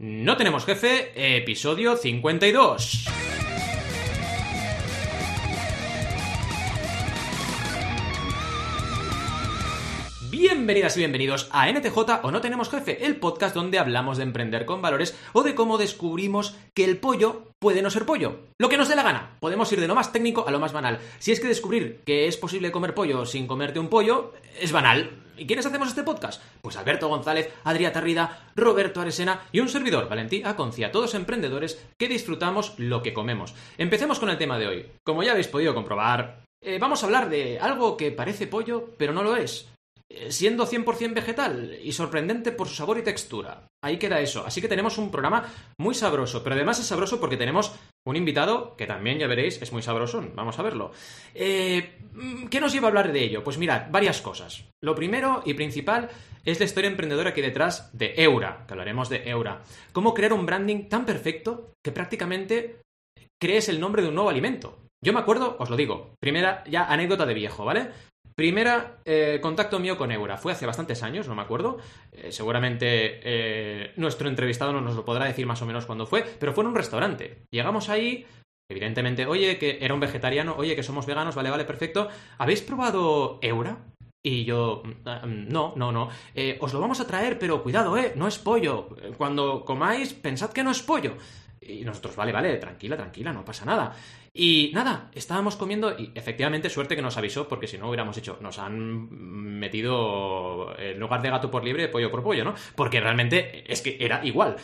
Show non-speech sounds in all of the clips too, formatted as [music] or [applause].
No tenemos jefe, episodio 52. Bienvenidas y bienvenidos a NTJ o No Tenemos Jefe, el podcast donde hablamos de emprender con valores o de cómo descubrimos que el pollo puede no ser pollo. Lo que nos dé la gana. Podemos ir de lo más técnico a lo más banal. Si es que descubrir que es posible comer pollo sin comerte un pollo es banal. ¿Y quiénes hacemos este podcast? Pues Alberto González, Adrià Tarrida, Roberto Aresena y un servidor, Valentí Aconcia, todos emprendedores que disfrutamos lo que comemos. Empecemos con el tema de hoy. Como ya habéis podido comprobar, eh, vamos a hablar de algo que parece pollo, pero no lo es siendo 100% vegetal y sorprendente por su sabor y textura. Ahí queda eso. Así que tenemos un programa muy sabroso, pero además es sabroso porque tenemos un invitado que también ya veréis es muy sabroso. Vamos a verlo. Eh, ¿Qué nos lleva a hablar de ello? Pues mirad, varias cosas. Lo primero y principal es la historia emprendedora que detrás de Eura, que hablaremos de Eura. Cómo crear un branding tan perfecto que prácticamente crees el nombre de un nuevo alimento. Yo me acuerdo, os lo digo, primera ya anécdota de viejo, ¿vale? Primera eh, contacto mío con Eura. Fue hace bastantes años, no me acuerdo. Eh, seguramente eh, nuestro entrevistado no nos lo podrá decir más o menos cuándo fue, pero fue en un restaurante. Llegamos ahí, evidentemente, oye, que era un vegetariano, oye, que somos veganos, vale, vale, perfecto. ¿Habéis probado Eura? Y yo, mm, no, no, no. os lo vamos a traer, pero cuidado, eh, no es pollo. Cuando comáis, pensad que no es pollo. Y nosotros, vale, vale, tranquila, tranquila, no pasa nada. Y nada, estábamos comiendo y efectivamente suerte que nos avisó porque si no hubiéramos hecho, nos han metido en lugar de gato por libre, pollo por pollo, ¿no? Porque realmente es que era igual.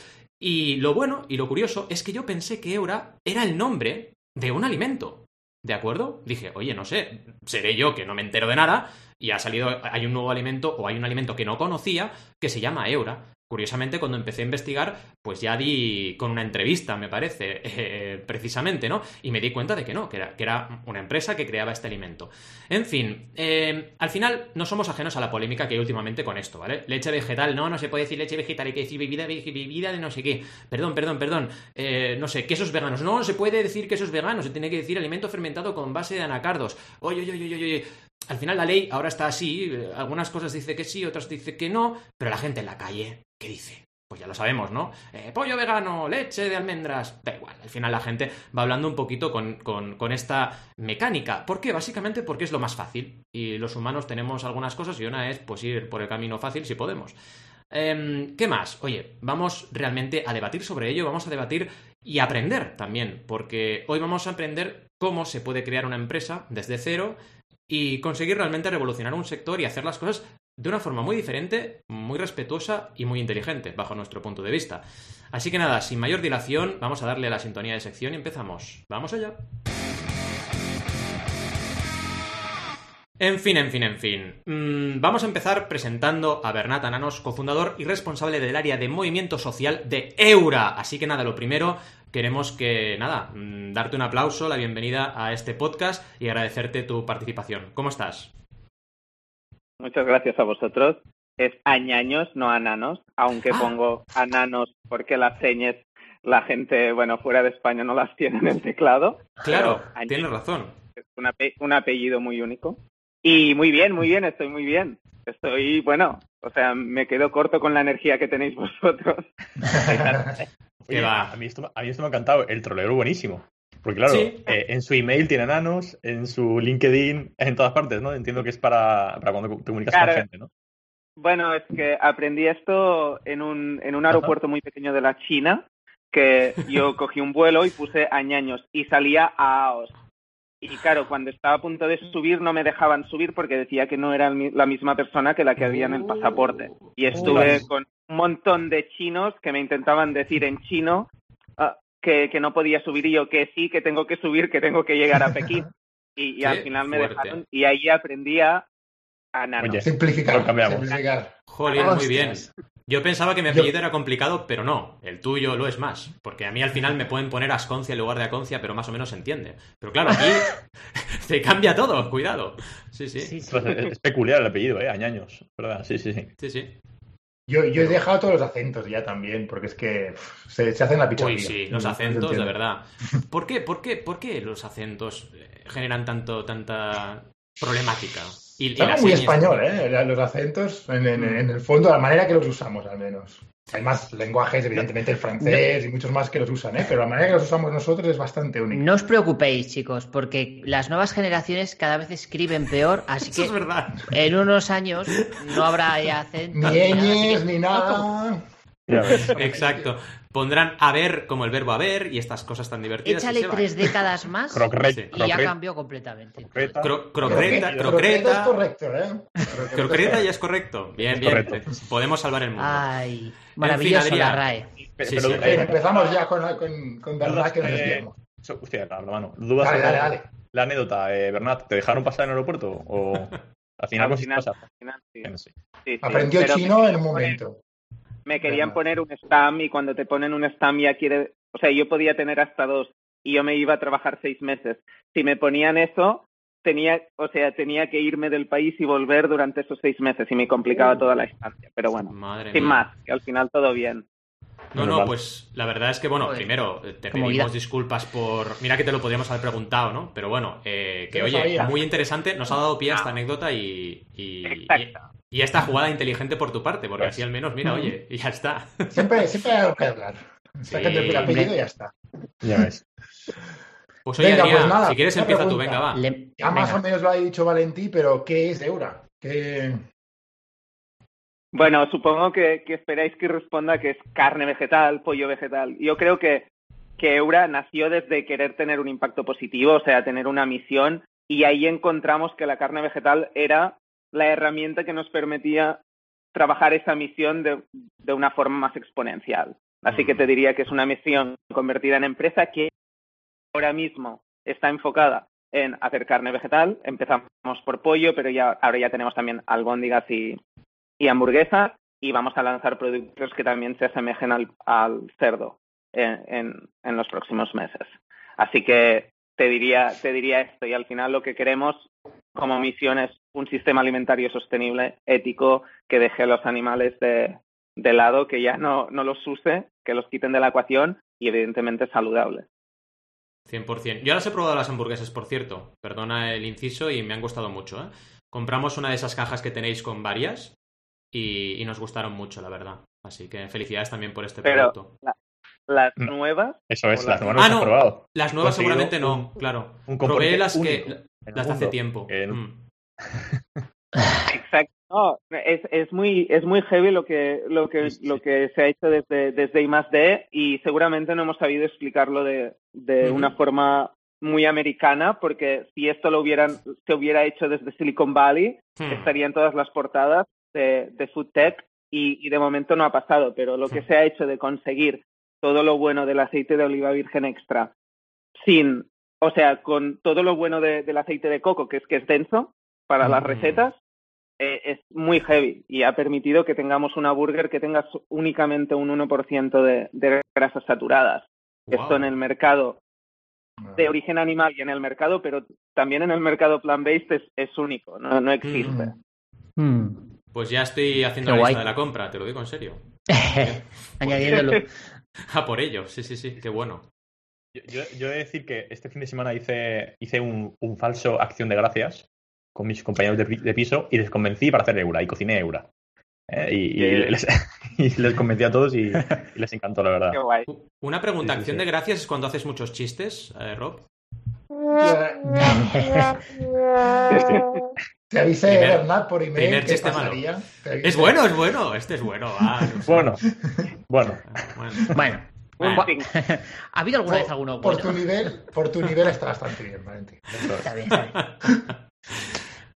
Y lo bueno y lo curioso es que yo pensé que Eura era el nombre de un alimento. ¿De acuerdo? Dije, oye, no sé, seré yo que no me entero de nada y ha salido, hay un nuevo alimento o hay un alimento que no conocía que se llama Eura. Curiosamente, cuando empecé a investigar, pues ya di con una entrevista, me parece, [laughs] eh, precisamente, ¿no? Y me di cuenta de que no, que era, una empresa que creaba este alimento. En fin, eh, al final no somos ajenos a la polémica que hay últimamente con esto, ¿vale? Leche vegetal, no, no se puede decir leche vegetal, hay que decir bebida, bebida de no sé qué. Perdón, perdón, perdón. Eh, no sé, quesos veganos. No, no se puede decir quesos veganos, se tiene que decir alimento fermentado con base de anacardos. Oye, oye, oye, oye. Al final la ley ahora está así, algunas cosas dice que sí, otras dice que no, pero la gente en la calle ¿Qué dice? Pues ya lo sabemos, ¿no? Eh, pollo vegano, leche de almendras. Da igual, al final la gente va hablando un poquito con, con, esta mecánica. ¿Por qué? Básicamente porque es lo más fácil. Y los humanos tenemos algunas cosas y una es pues ir por el camino fácil si podemos. Em, ¿Qué más? Oye, vamos realmente a debatir sobre ello, vamos a debatir y aprender también, porque hoy vamos a aprender cómo se puede crear una empresa desde cero y conseguir realmente revolucionar un sector y hacer las cosas de una forma muy diferente, muy respetuosa y muy inteligente, bajo nuestro punto de vista. Así que nada, sin mayor dilación, vamos a darle a la sintonía de sección y empezamos. ¡Vamos allá! En fin, en fin, en fin. Mm, vamos a empezar presentando a Bernat Ananos, cofundador y responsable del área de movimiento social de Eura. Así que nada, lo primero, queremos que, nada, mm, darte un aplauso, la bienvenida a este podcast y agradecerte tu participación. ¿Cómo estás? Muchas gracias a vosotros. Es añaños, no ananos, aunque ah. pongo ananos porque las señas la gente, bueno, fuera de España no las tiene en el teclado. Claro, tienes razón. Es un, apellido muy único. Y muy bien, muy bien, estoy muy bien. Estoy, bueno, o sea, me quedo corto con la energía que tenéis vosotros. [laughs] [laughs] A, mí esto, a mí esto me ha encantado. El trolero buenísimo. Porque claro, eh, en su email tiene nanos, en su LinkedIn, en todas partes, ¿no? Entiendo que es para, para cuando te comunicas con gente, ¿no? Bueno, es que aprendí esto en un, en un aeropuerto muy pequeño de la China, que [laughs] yo cogí un vuelo y puse añaños y salía a AOS. Y claro, cuando estaba a punto de subir no me dejaban subir porque decía que no era la misma persona que la que había en el pasaporte. Y estuve con un montón de chinos que me intentaban decir en chino que, que, no podía subir y yo que sí, que tengo que subir, que tengo que llegar a Pekín. Y, al final me dejaron y ahí aprendí a, a Simplificar, simplificar. Joder, muy bien. Yo pensaba que mi apellido era complicado, pero no. El tuyo lo es más. Porque a mí al final me pueden poner Asconcia en lugar de Aconcia, pero más o menos se entiende. Pero claro, aquí [laughs] se cambia todo. Cuidado. Sí, sí. Es peculiar el apellido, ¿eh? Añaños. ¿Verdad? Sí, sí, sí. Sí, sí. Yo, yo he dejado todos los acentos ya también, porque es que se, hacen la picardía. Uy, sí, los acentos, de verdad. [laughs] ¿Por qué, por, qué, ¿Por qué los acentos eh, generan tanto, tanta problemática? Y, muy español, ¿eh? Los acentos, en, en, el fondo, la manera que los usamos, al menos. Hay más lenguajes, evidentemente el francés y muchos más que los usan, ¿eh? pero la manera que los usamos nosotros es bastante única. No os preocupéis, chicos, porque las nuevas generaciones cada vez escriben peor, así que en unos años no habrá ya acento. Ni ñes, ni nada. [laughs] Exacto. Pondrán a ver como el verbo haber y estas cosas tan divertidas. Échale tres décadas más y ya cambió completamente. Crocreta, crocreta. es correcto, ¿eh? [laughs] Crocreta ya es correcto. Bien, bien. Podemos salvar el mundo. Ay, maravilloso la RAE. empezamos ya con, con, con verdad que nos desviamos. Hostia, hermano. Dudas dale, dale, dale. La anécdota, eh, Bernat, ¿te dejaron pasar en el aeropuerto? ¿O [laughs] al final, al final, al sí. Aprendió chino en un momento me querían poner un stam y cuando te ponen un stam ya quiere, o sea, yo podía tener hasta dos y yo me iba a trabajar seis meses. Si me ponían eso, tenía, o sea, tenía que irme del país y volver durante esos seis meses y me complicaba toda la estancia. Pero bueno, sin más, que al final todo bien. No, no, pues la verdad es que, bueno, primero te pedimos disculpas por. Mira que te lo podríamos haber preguntado, ¿no? Pero bueno, eh, que oye, muy interesante, nos ha dado pie a esta anécdota y, y esta jugada inteligente por tu parte, porque así al menos, mira, oye, y ya está. Siempre, siempre hay algo que hablar. Sácate el apellido y ya está. Ya ves. Pues oye, pues nada, si quieres empieza tú, venga, va. Ya más o menos lo ha dicho Valentí, pero ¿qué es Eura? ¿Qué... Bueno, supongo que, que, esperáis que responda que es carne vegetal, pollo vegetal. Yo creo que, que Eura nació desde querer tener un impacto positivo, o sea, tener una misión, y ahí encontramos que la carne vegetal era la herramienta que nos permitía trabajar esa misión de, de una forma más exponencial. Así que te diría que es una misión convertida en empresa que ahora mismo está enfocada en hacer carne vegetal. Empezamos por pollo, pero ya ahora ya tenemos también albóndigas y, y hamburguesas y vamos a lanzar productos que también se asemejen al, al cerdo en, en, en, los próximos meses. Así que te diría, te diría esto y al final lo que queremos como misión es un sistema alimentario sostenible, ético, que deje a los animales de, de lado, que ya no, no los use, que los quiten de la ecuación y evidentemente saludable. 100%. Yo ahora he probado las hamburguesas, por cierto. Perdona el inciso y me han gustado mucho. ¿eh? Compramos una de esas cajas que tenéis con varias y, nos gustaron mucho, la verdad. Así que felicidades también por este producto. las nuevas. Eso es, las nuevas ah, no, probado. Las nuevas seguramente no, claro. Un Probé las que las hace tiempo. Mm. Exacto. No, es, es, muy, es muy heavy lo que, lo que, lo que se ha hecho desde, desde I y seguramente no hemos sabido explicarlo de, de una forma muy americana, porque si esto lo hubieran, se hubiera hecho desde Silicon Valley, hmm. estarían todas las portadas de, de Food Tech y, y, de momento no ha pasado, pero lo que hmm. se ha hecho de conseguir todo lo bueno del aceite de oliva virgen extra sin, o sea, con todo lo bueno de, del aceite de coco, que es que es denso para las hmm. recetas, eh, es muy heavy y ha permitido que tengamos una burger que tenga únicamente un 1% de, de grasas saturadas. Esto en el mercado de origen animal y en el mercado, pero también en el mercado plant-based es, es, único, no, no existe. Mm. Mm. Pues ya estoy haciendo la lista de la compra, te lo digo en serio. [laughs] Añadiéndolo. [laughs] A por ello, sí, sí, sí, qué bueno. Yo, yo, he de decir que este fin de semana hice, hice un, un falso acción de gracias con mis compañeros de, piso y les convencí para hacer Eura y cociné Eura. ¿eh? y, [laughs] les, convencí a todos y, les encantó, la verdad. Una pregunta, ¿acción de gracias es cuando haces muchos chistes, eh, Rob? [laughs] Te avisé, Bernat, por email. Primer chiste malo. Es bueno, es bueno. Este es bueno. bueno. Bueno. Bueno. [laughs] ¿Ha habido alguna vez alguno por tu nivel Por tu nivel está bastante bien, Valentín. Está bien, está bien.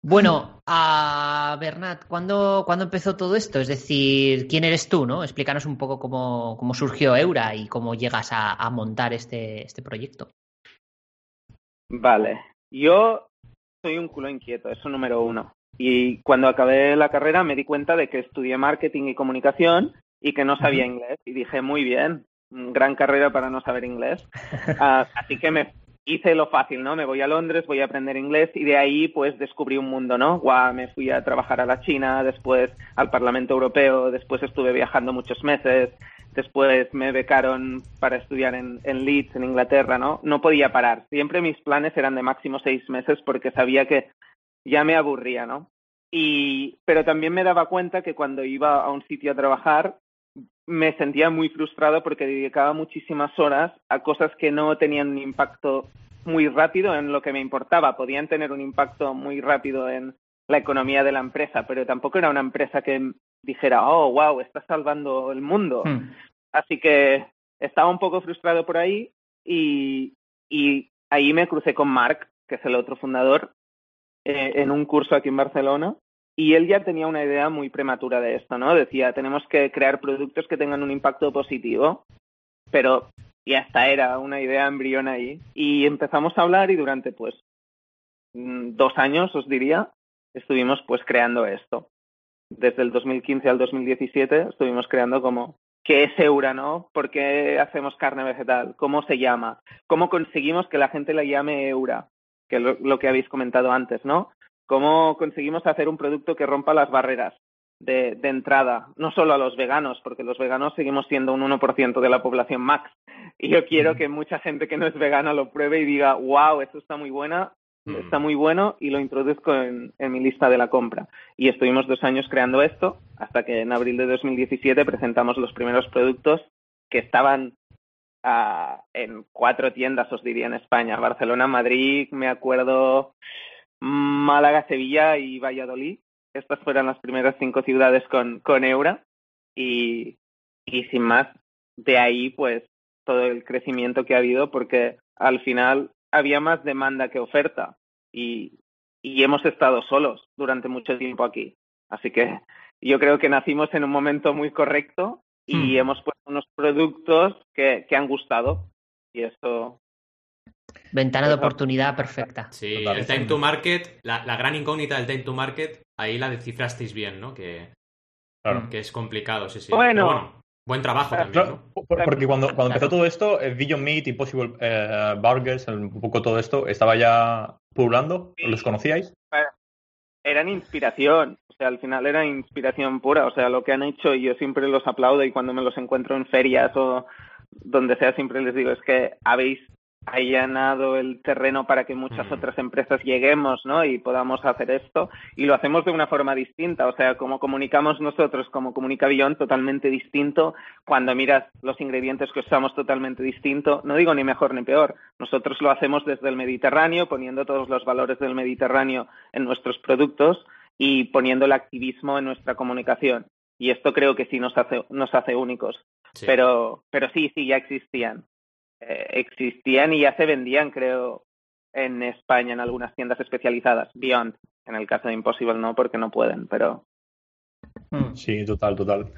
Bueno, a Bernat, ¿cuándo, ¿cuándo, empezó todo esto? Es decir, ¿quién eres tú? ¿no? Explícanos un poco cómo, cómo surgió Eura y cómo llegas a, montar este, este proyecto. Vale, yo soy un culo inquieto, eso número uno. Y cuando acabé la carrera me di cuenta de que estudié marketing y comunicación y que no sabía inglés. Y dije, muy bien, gran carrera para no saber inglés. Uh, [laughs] así que me hice lo fácil, ¿no? Me voy a Londres, voy a aprender inglés y de ahí pues descubrí un mundo, ¿no? Guau, me fui a trabajar a la China, después al Parlamento Europeo, después estuve viajando muchos meses, después me becaron para estudiar en, en Leeds, en Inglaterra, ¿no? No podía parar. Siempre mis planes eran de máximo seis meses porque sabía que ya me aburría, ¿no? Y, pero también me daba cuenta que cuando iba a un sitio a trabajar me sentía muy frustrado porque dedicaba muchísimas horas a cosas que no tenían un impacto muy rápido en lo que me importaba. Podían tener un impacto muy rápido en la economía de la empresa, pero tampoco era una empresa que dijera, oh, wow, está salvando el mundo. Hmm. Así que estaba un poco frustrado por ahí y, y ahí me crucé con Mark, que es el otro fundador, eh, en un curso aquí en Barcelona. Y él ya tenía una idea muy prematura de esto, ¿no? Decía, tenemos que crear productos que tengan un impacto positivo, pero y hasta era una idea embrión ahí. Y empezamos a hablar y durante, pues, mm, dos años, os diría, estuvimos, pues, creando esto. Desde el 2015 al 2017 estuvimos creando como qué es Eura, ¿no? ¿Por qué hacemos carne vegetal? ¿Cómo se llama? ¿Cómo conseguimos que la gente la llame Eura? Que lo, lo que habéis comentado antes, ¿no? ¿Cómo conseguimos hacer un producto que rompa las barreras de, de entrada? No solo a los veganos, porque los veganos seguimos siendo un 1% de la población max. Y yo quiero que mucha gente que no es vegana lo pruebe y diga, wow, esto está muy buena, está muy bueno y lo introduzco en, en mi lista de la compra. Y estuvimos dos años creando esto hasta que en abril de 2017 presentamos los primeros productos que estaban ah, en cuatro tiendas, os diría, en España. Barcelona, Madrid, me acuerdo, Málaga, Sevilla y Valladolid. Estas fueron las primeras cinco ciudades con, con Eura. Y, y sin más, de ahí pues todo el crecimiento que ha habido porque al final había más demanda que oferta y, y hemos estado solos durante mucho tiempo aquí. Así que yo creo que nacimos en un momento muy correcto y Hmm. hemos puesto unos productos que, que han gustado. Y eso, Ventana de oportunidad perfecta. Sí, el time to market, la, la gran incógnita del time to market, ahí la descifrasteis bien, ¿no? Que, Claro. que es complicado, sí, sí. Bueno. Pero buen trabajo también, porque cuando, cuando empezó todo esto, eh, Beyond Meat, Impossible eh, Burgers, un poco todo esto, ¿estaba ya pululando? ¿Los conocíais? eran inspiración. O sea, al final era inspiración pura. O sea, lo que han hecho, y yo siempre los aplaudo y cuando me los encuentro en ferias o donde sea, siempre les digo, es que habéis allanado el terreno para que muchas otras empresas lleguemos, ¿no? Y podamos hacer esto. Y lo hacemos de una forma distinta. O sea, como comunicamos nosotros, como comunica Beyond, totalmente distinto. Cuando miras los ingredientes que usamos, totalmente distinto. No digo ni mejor ni peor. Nosotros lo hacemos desde el Mediterráneo, poniendo todos los valores del Mediterráneo en nuestros productos y poniendo el activismo en nuestra comunicación. Y esto creo que sí nos hace, nos hace únicos. Sí. Pero, pero sí, sí, ya existían. Eh, existían y ya se vendían, creo, en España en algunas tiendas especializadas. Beyond, en el caso de Impossible no, porque no pueden, pero Hmm. Sí, total, total.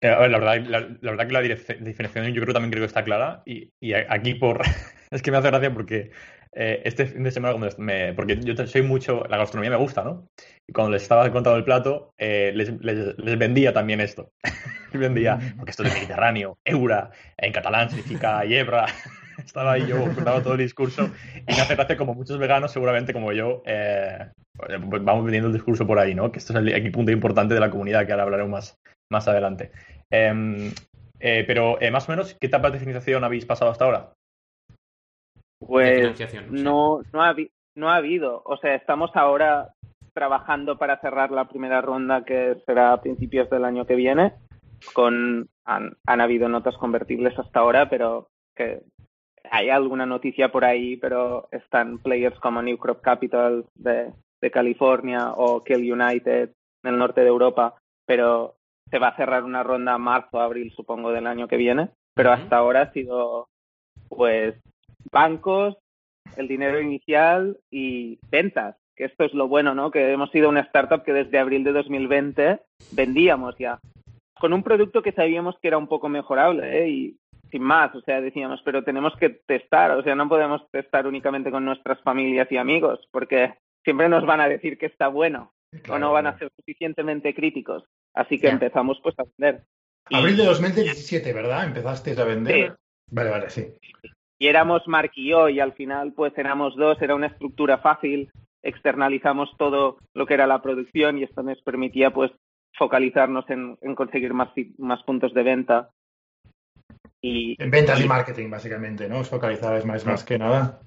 Eh, a ver, la verdad, la, la verdad que la diferenciación yo creo también creo que está clara y, y aquí por [laughs] es que me hace gracia porque eh, este fin de semana cuando me, porque yo soy mucho la gastronomía me gusta, ¿no? Y cuando les estaba contando el plato eh, les, les- les vendía también esto. [laughs] Les vendía porque esto es Mediterráneo, eura, en catalán significa [laughs] yebra. [laughs] Estaba ahí yo contaba todo el discurso y me hace gracia como muchos veganos seguramente como yo eh, pues vamos vendiendo el discurso por ahí, ¿no? Que esto es el, el punto importante de la comunidad que ahora hablaremos más, más adelante. Em, eh, pero eh, más o menos, ¿qué etapa de financiación habéis pasado hasta ahora? Pues no, no, ha, no ha habido. O sea, estamos ahora trabajando para cerrar la primera ronda que será a principios del año que viene. Con han, han habido notas convertibles hasta ahora, pero que hay alguna noticia por ahí, pero están players como New Crop Capital de, de California o Kill United en el norte de Europa, pero se va a cerrar una ronda marzo, abril, supongo, del año que viene. Pero hasta ahora ha sido, pues, bancos, el dinero inicial y ventas. Que esto es lo bueno, ¿no? Que hemos sido una startup que desde abril de 2020 vendíamos ya. Con un producto que sabíamos que era un poco mejorable, ¿eh? Y sin más, o sea, decíamos, pero tenemos que testar, o sea, no podemos testar únicamente con nuestras familias y amigos, porque siempre nos van a decir que está bueno o no van a ser suficientemente críticos. Así que empezamos pues a vender. Abril de 2017, ¿verdad? Empezasteis a vender. Sí. Vale, vale, sí. Y éramos Mark y yo y al final pues éramos dos, era una estructura fácil, externalizamos todo lo que era la producción y esto nos permitía pues focalizarnos en, en conseguir más, más puntos de venta. Y En ventas y marketing, básicamente, ¿no? Os focalizabais más, más que nada.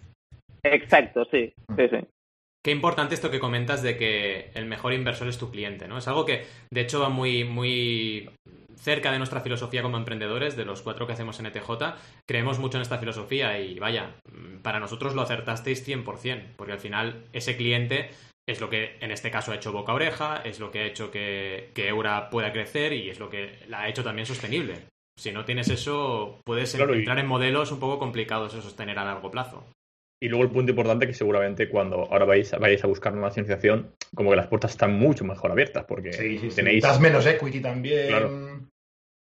exacto, sí, sí, sí. Qué importante esto que comentas de que el mejor inversor es tu cliente, ¿no? Es algo que, de hecho, va muy, muy cerca de nuestra filosofía como emprendedores, de los cuatro que hacemos en ETJ, creemos mucho en esta filosofía y vaya, para nosotros lo acertasteis 100%, porque al final ese cliente es lo que en este caso ha hecho boca oreja, es lo que ha hecho que, que Eura pueda crecer y es lo que la ha hecho también sostenible. Si no tienes eso, puedes entrar en modelos un poco complicados de sostener a largo plazo. Y luego el punto importante que seguramente cuando ahora vais, vais a buscar una financiación, como que las puertas están mucho mejor abiertas, porque tenéis... Das menos equity también. Claro.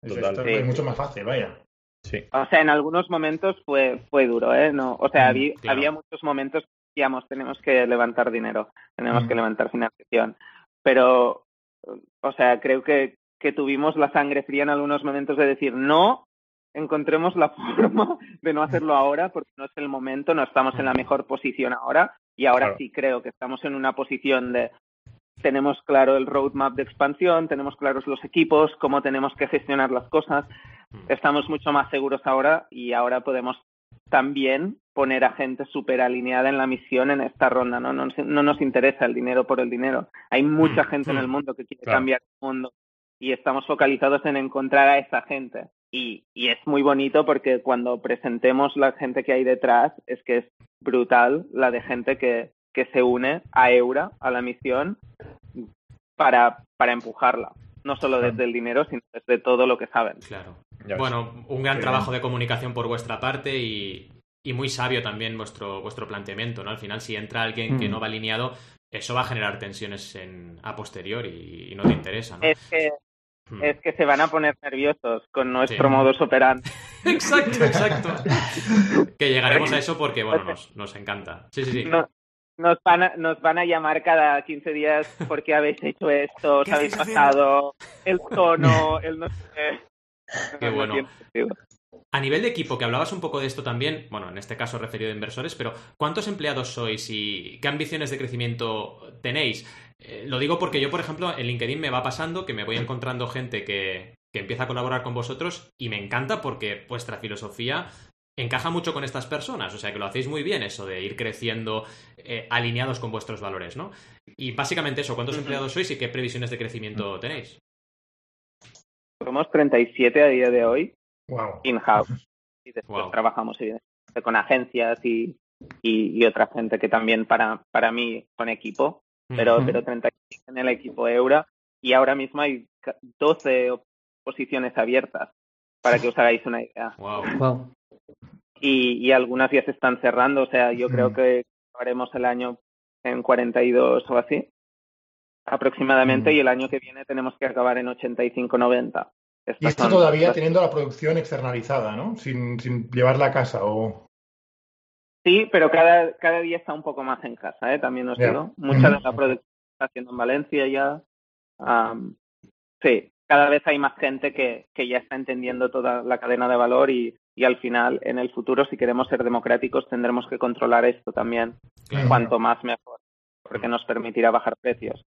Es, mucho más fácil, vaya. Sí. O sea, en algunos momentos fue, fue duro, ¿eh? No, o sea, mm, había, muchos momentos que decíamos, tenemos que levantar dinero, tenemos que mm. levantar financiación. Pero, o sea, creo que, que tuvimos la sangre fría en algunos momentos de decir, no, encontremos la [laughs] forma de no hacerlo ahora porque no es el momento, no estamos en la mejor posición ahora y ahora sí creo que estamos en una posición de tenemos claro el roadmap de expansión, tenemos claros los equipos, cómo tenemos que gestionar las cosas, estamos mucho más seguros ahora y ahora podemos también poner a gente súper alineada en la misión en esta ronda, ¿no? ¿no? nos interesa el dinero por el dinero. Hay mucha gente en el mundo que quiere cambiar el mundo y estamos focalizados en encontrar a esa gente. Y, y, es muy bonito porque cuando presentemos la gente que hay detrás, es que es brutal la de gente que, que se une a Eura, a la misión, para, para empujarla. No solo desde el dinero, sino desde todo lo que saben. Claro. Bueno, un gran trabajo de comunicación por vuestra parte y, y, muy sabio también vuestro, vuestro planteamiento, ¿no? Al final, si entra alguien que mm. no va alineado, eso va a generar tensiones en, a posteriori y, no te interesa, ¿no? Es que. Es que se van a poner nerviosos con nuestro modus operandi. [laughs] exacto, exacto. [laughs] que llegaremos a eso porque, bueno, nos, nos encanta. Sí, sí, sí nos van, a, nos van a llamar cada 15 días porque habéis hecho esto, [laughs] os habéis pasado, el tono, el no sé. Qué bueno. A nivel de equipo, que hablabas un poco de esto también, bueno, en este caso referido a inversores, pero ¿cuántos empleados sois y qué ambiciones de crecimiento tenéis? Eh, lo digo porque yo, por ejemplo, en LinkedIn me va pasando que me voy encontrando gente que, que empieza a colaborar con vosotros y me encanta porque vuestra filosofía encaja mucho con estas personas, o sea que lo hacéis muy bien eso de ir creciendo eh, alineados con vuestros valores, ¿no? Y básicamente eso, ¿cuántos empleados sois y qué previsiones de crecimiento tenéis? Somos 37 a día de hoy in-house. Y después trabajamos con agencias y, y, otra gente que también para, para mí con equipo, pero, pero 37 en el equipo Eura. Y ahora mismo hay 12 posiciones abiertas para que os hagáis una idea. Wow. Y, algunas ya se están cerrando. O sea, yo creo que haremos el año en 42 o así aproximadamente y el año que viene tenemos que acabar en 85-90. Y esto todavía teniendo la producción externalizada, ¿no? Sin, sin llevarla a casa o... Sí, pero cada, cada día está un poco más en casa, ¿eh? También os digo. Mucha de la producción está haciendo en Valencia ya. sí, cada vez hay más gente que, que ya está entendiendo toda la cadena de valor y, y al final, en el futuro, si queremos ser democráticos, tendremos que controlar esto también. Cuanto más mejor, porque nos permitirá bajar precios.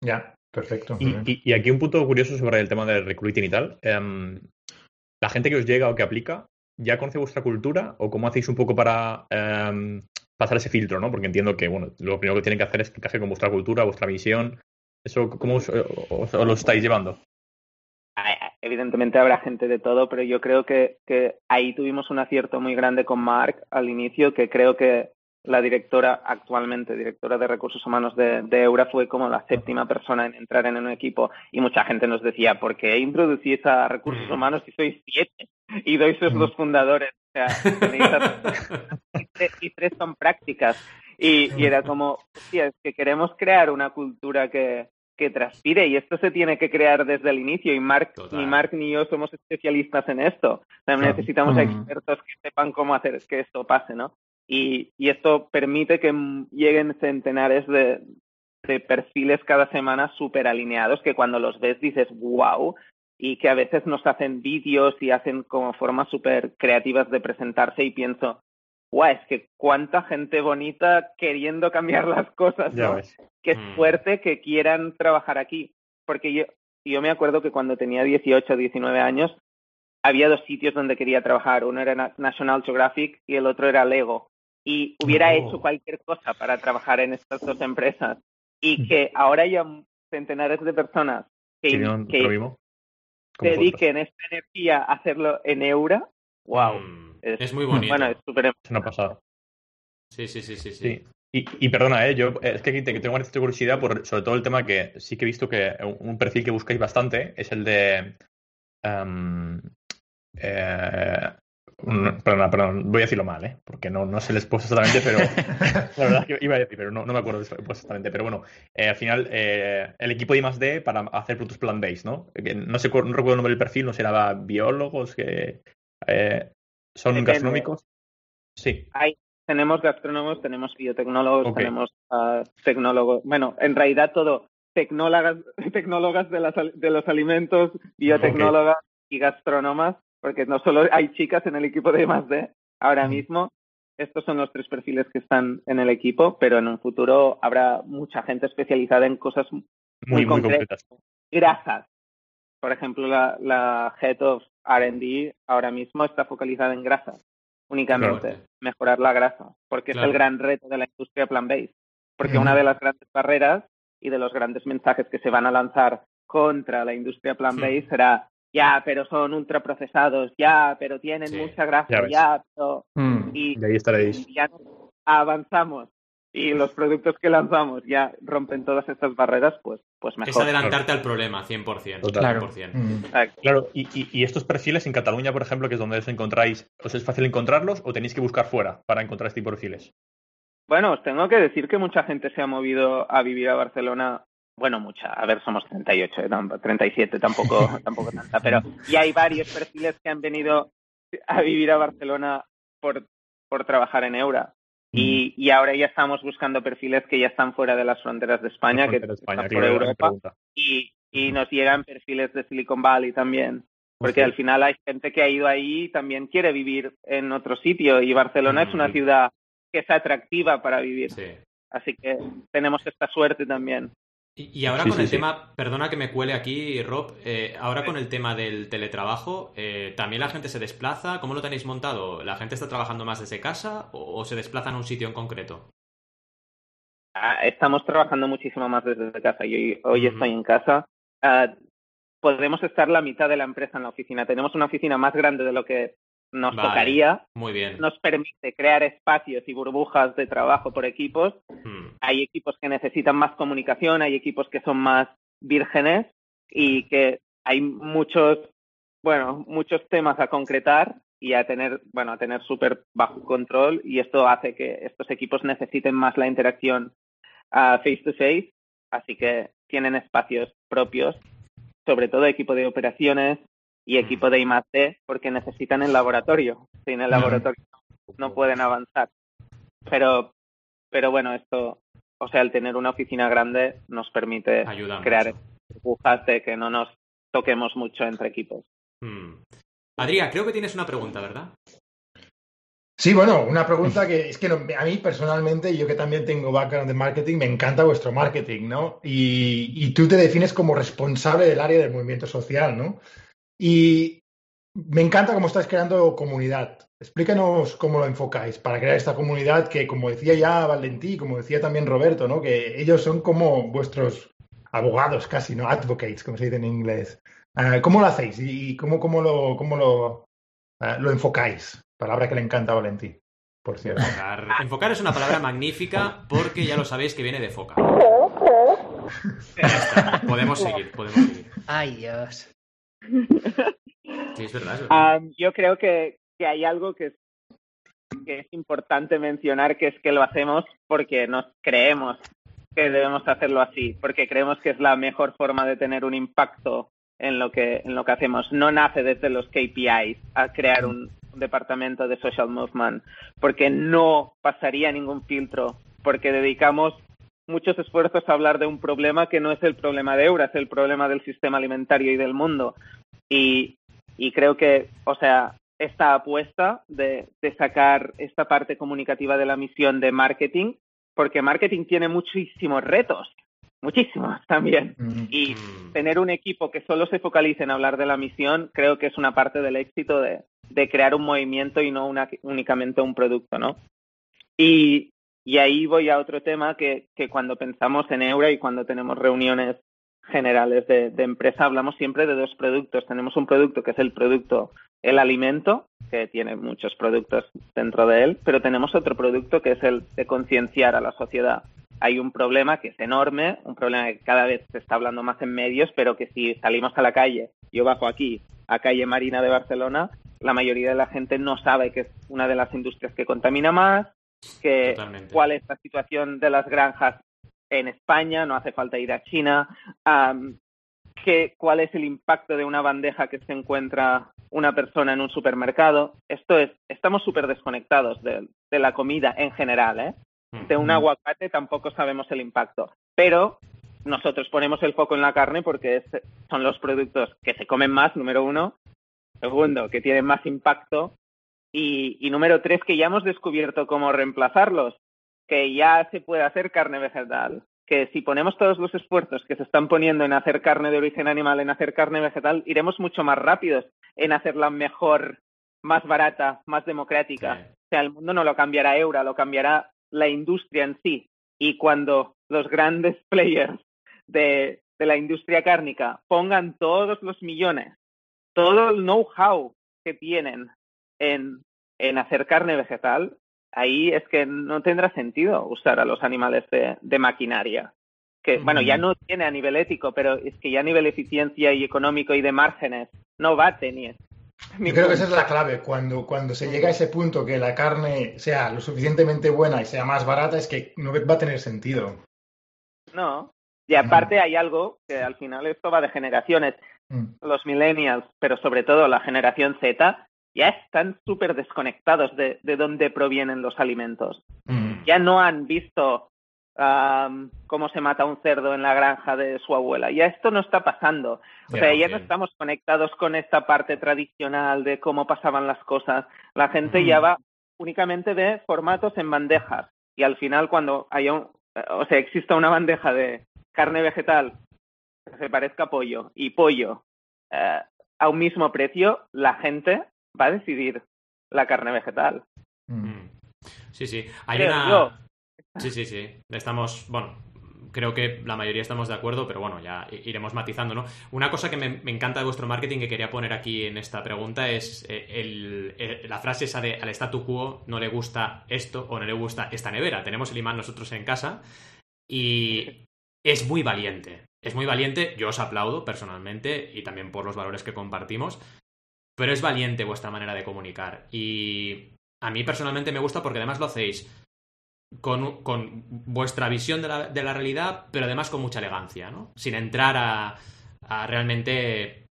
Ya, perfecto. Y, aquí un punto curioso sobre el tema del recruiting y tal. Em, la gente que os llega o que aplica, ¿ya conoce vuestra cultura? ¿O cómo hacéis un poco para em, pasar ese filtro, ¿no? Porque entiendo que, bueno, lo primero que tienen que hacer es que encaje con vuestra cultura, vuestra visión. ¿Eso cómo os lo estáis llevando? evidentemente habrá gente de todo, pero yo creo que, que ahí tuvimos un acierto muy grande con Mark al inicio, que creo que la directora, actualmente directora de recursos humanos de, Eura, fue como la séptima persona en entrar en un equipo y mucha gente nos decía, ¿por qué introducís a recursos mm. humanos si sois siete? Y dois sois los fundadores. O sea, y, tres, son prácticas. Y, y era como, hostia, es que queremos crear una cultura que, que transpire y esto se tiene que crear desde el inicio y Mark, ni Mark ni yo somos especialistas en esto. necesitamos expertos que sepan cómo hacer que esto pase, ¿no? Y, y esto permite que lleguen centenares de, de perfiles cada semana súper alineados que cuando los ves dices, wow, y que a veces nos hacen vídeos y hacen como formas súper creativas de presentarse y pienso, guau, es que cuánta gente bonita queriendo cambiar las cosas, ¿no? Que es mm. fuerte que quieran trabajar aquí. Porque yo, yo me acuerdo que cuando tenía 18 o 19 años, había dos sitios donde quería trabajar. Uno era National Geographic y el otro era Lego. Y hubiera Oh. hecho cualquier cosa para trabajar en estas dos empresas y que ahora haya centenares de personas que, que dediquen esta energía a hacerlo en Eura, wow. Mm, Es- es, muy bonito. Bueno, es súper Es una pasada. Sí, sí, sí, sí, sí. Sí. Y, y perdona, ¿eh? yo eh, es que aquí tengo bastante curiosidad por sobre todo el tema que sí que he visto que un perfil que buscáis bastante es el de. eh, perdona, perdona, voy a decirlo mal, ¿eh? porque no, no sé el expuesto exactamente, pero [laughs] la verdad es que iba a decir, pero no, no me acuerdo expuesto exactamente. Pero bueno, eh, al final, eh, el equipo de I+D para hacer productos plant-based, ¿no? Que no, sé, cu- no recuerdo el nombre del perfil, no será biólogos que eh, son Depende. gastronómicos. Sí, Hay, tenemos gastrónomos, tenemos biotecnólogos, tenemos ah, tecnólogos, bueno, en realidad todo, tecnólogas, [laughs] tecnólogas de, las al- de los alimentos, biotecnólogas y gastrónomas, porque no solo hay chicas en el equipo de I+D ahora Mm. mismo. Estos son los tres perfiles que están en el equipo, pero en un futuro habrá mucha gente especializada en cosas muy, Muy muy concreto. completas. grasas. Por ejemplo, la, la Head of RD ahora mismo está focalizada en grasas, únicamente, mejorar la grasa, porque Claro. es el gran reto de la industria plant-based. Porque una de las grandes barreras y de los grandes mensajes que se van a lanzar contra la industria plant-based Sí. será, ya, pero son ultraprocesados, ya, pero tienen Sí, mucha grasa, ya ves. ya, pero... Mm. Y, Y ahí estaréis. y ya avanzamos y los productos que lanzamos ya rompen todas estas barreras, pues, pues Es mejor. adelantarte al problema, 100%. Total. Claro. 100%. Mm. Exacto. Claro, y, y- y estos perfiles en Cataluña, por ejemplo, que es donde os encontráis, ¿os es fácil encontrarlos o tenéis que buscar fuera para encontrar este tipo de perfiles? Bueno, os tengo que decir que mucha gente se ha movido a vivir a Barcelona. Bueno, mucha. A ver, somos 38, eh, tamp- 37, tampoco, [laughs] tampoco tanta. Pero y hay varios perfiles que han venido a vivir a Barcelona por, por trabajar en Eura. Y, y ahora ya estamos buscando perfiles que ya están fuera de las fronteras de España, que de España, están por Europa. Y, y nos llegan perfiles de Silicon Valley también. Porque Sí. al final hay gente que ha ido ahí y también quiere vivir en otro sitio. Y Barcelona es una Mm. ciudad que es atractiva para vivir. Sí. Así que tenemos esta suerte también. Y, y ahora Sí, con sí, el sí. tema, perdona que me cuele aquí, Rob, eh, ahora con el tema del teletrabajo, eh, ¿también la gente se desplaza? ¿Cómo lo tenéis montado? ¿La gente está trabajando más desde casa o, o se desplazan a un sitio en concreto? Ah, Estamos trabajando muchísimo más desde casa. Yo hoy, estoy en casa. Ah, podemos estar la mitad de la empresa en la oficina. Tenemos una oficina más grande de lo que nos Vale. tocaría. Muy bien. Nos permite crear espacios y burbujas de trabajo por equipos. Hmm. Hay equipos que necesitan más comunicación, hay equipos que son más vírgenes y que hay muchos, bueno, muchos temas a concretar y a tener, bueno, a tener súper bajo control y esto hace que estos equipos necesiten más la interacción ah, face to face, así que tienen espacios propios, sobre todo equipo de operaciones y equipo de I+D, porque necesitan el laboratorio. Sin el laboratorio no pueden avanzar. Pero, pero bueno, esto, o sea, el tener una oficina grande nos permite Ayuda crear burbujas de que no nos toquemos mucho entre equipos. Hmm. Adrián, creo que tienes una pregunta, ¿verdad? Sí, bueno, una pregunta que es que no- a mí personalmente, yo que también tengo background de marketing, me encanta vuestro marketing, ¿no? Y, y tú te defines como responsable del área del movimiento social, ¿no? Y me encanta cómo estáis creando comunidad. Explícanos cómo lo enfocáis para crear esta comunidad que, como decía ya Valentí, como decía también Roberto, ¿no? Que ellos son como vuestros abogados casi, ¿no? Advocates, como se dice en inglés. Ah, ¿Cómo lo hacéis y cómo, cómo lo, cómo lo, ah, lo enfocáis? Palabra que le encanta a Valentí, por cierto. Enfocar, enfocar es una palabra magnífica porque ya lo sabéis que viene de foca. [laughs] Ya está. Podemos seguir, podemos seguir. Ay, Dios. [laughs] Ah, yo creo que, que hay algo que es, que es importante mencionar, que es que lo hacemos porque nos creemos que debemos hacerlo así, porque creemos que es la mejor forma de tener un impacto en lo que, en lo que hacemos. No nace desde los KPIs a crear un departamento de social movement, porque no pasaría ningún filtro, porque dedicamos muchos esfuerzos a hablar de un problema que no es el problema de Eura, es el problema del sistema alimentario y del mundo. Y, y creo que, o sea, esta apuesta de, de sacar esta parte comunicativa de la misión de marketing, porque marketing tiene muchísimos retos, muchísimos también. Mm. Y tener un equipo que solo se focalice en hablar de la misión, creo que es una parte del éxito de, de crear un movimiento y no una- únicamente un producto, ¿no? Y, y ahí voy a otro tema que, que cuando pensamos en Eura y cuando tenemos reuniones generales de, de, empresa hablamos siempre de dos productos. Tenemos un producto que es el producto, el alimento, que tiene muchos productos dentro de él, pero tenemos otro producto que es el de concienciar a la sociedad. Hay un problema que es enorme, un problema que cada vez se está hablando más en medios, pero que si salimos a la calle, yo bajo aquí, a calle Marina de Barcelona, la mayoría de la gente no sabe que es una de las industrias que contamina más, que Totalmente. cuál es la situación de las granjas en España, no hace falta ir a China, um, que, cuál es el impacto de una bandeja que se encuentra una persona en un supermercado. Esto es, estamos súper desconectados de, de, la comida en general, ¿eh? De un aguacate tampoco sabemos el impacto, pero nosotros ponemos el foco en la carne porque es, son los productos que se comen más, número uno, segundo, que tienen más impacto y, y número tres, que ya hemos descubierto cómo reemplazarlos que ya se puede hacer carne vegetal, que si ponemos todos los esfuerzos que se están poniendo en hacer carne de origen animal, en hacer carne vegetal, iremos mucho más rápidos en hacerla mejor, más barata, más democrática. Sí. O sea, el mundo no lo cambiará Eura, lo cambiará la industria en sí. Y cuando los grandes [laughs] players de, de la industria cárnica pongan todos los millones, todo el know-how que tienen en, en hacer carne vegetal, ahí es que no tendrá sentido usar a los animales de, de maquinaria. Que, bueno, ya no tiene a nivel ético, pero es que ya a nivel eficiencia y económico y de márgenes no va a tener. Yo creo que esa es la clave. Cuando, cuando se llega a ese punto que la carne sea lo suficientemente buena y sea más barata, es que no va a tener sentido. No. Y aparte hay algo que al final esto va de generaciones. Los millennials, pero sobre todo la generación Z, ya están súper desconectados de, de, dónde provienen los alimentos. Mm. Ya no han visto um, cómo se mata un cerdo en la granja de su abuela. Ya esto no está pasando. O sea, ya no estamos conectados con esta parte tradicional de cómo pasaban las cosas. La gente mm. ya va únicamente de formatos en bandejas. Y al final, cuando haya un, o sea, exista una bandeja de carne vegetal que se parezca a pollo y pollo eh, a un mismo precio, la gente va a decidir la carne vegetal. Mm. Sí, sí. Hay Creo una. yo. Sí, sí, sí. Estamos. Bueno, creo que la mayoría estamos de acuerdo, pero bueno, ya iremos matizando, ¿no? Una cosa que me, me encanta de vuestro marketing que quería poner aquí en esta pregunta es eh, el, el, la frase esa de al statu quo no le gusta esto o no le gusta esta nevera. Tenemos el imán nosotros en casa y es muy valiente. Es muy valiente, yo os aplaudo personalmente y también por los valores que compartimos, pero es valiente vuestra manera de comunicar. Y a mí personalmente me gusta porque además lo hacéis con, con vuestra visión de la, de la, realidad, pero además con mucha elegancia, ¿no? Sin entrar a, a realmente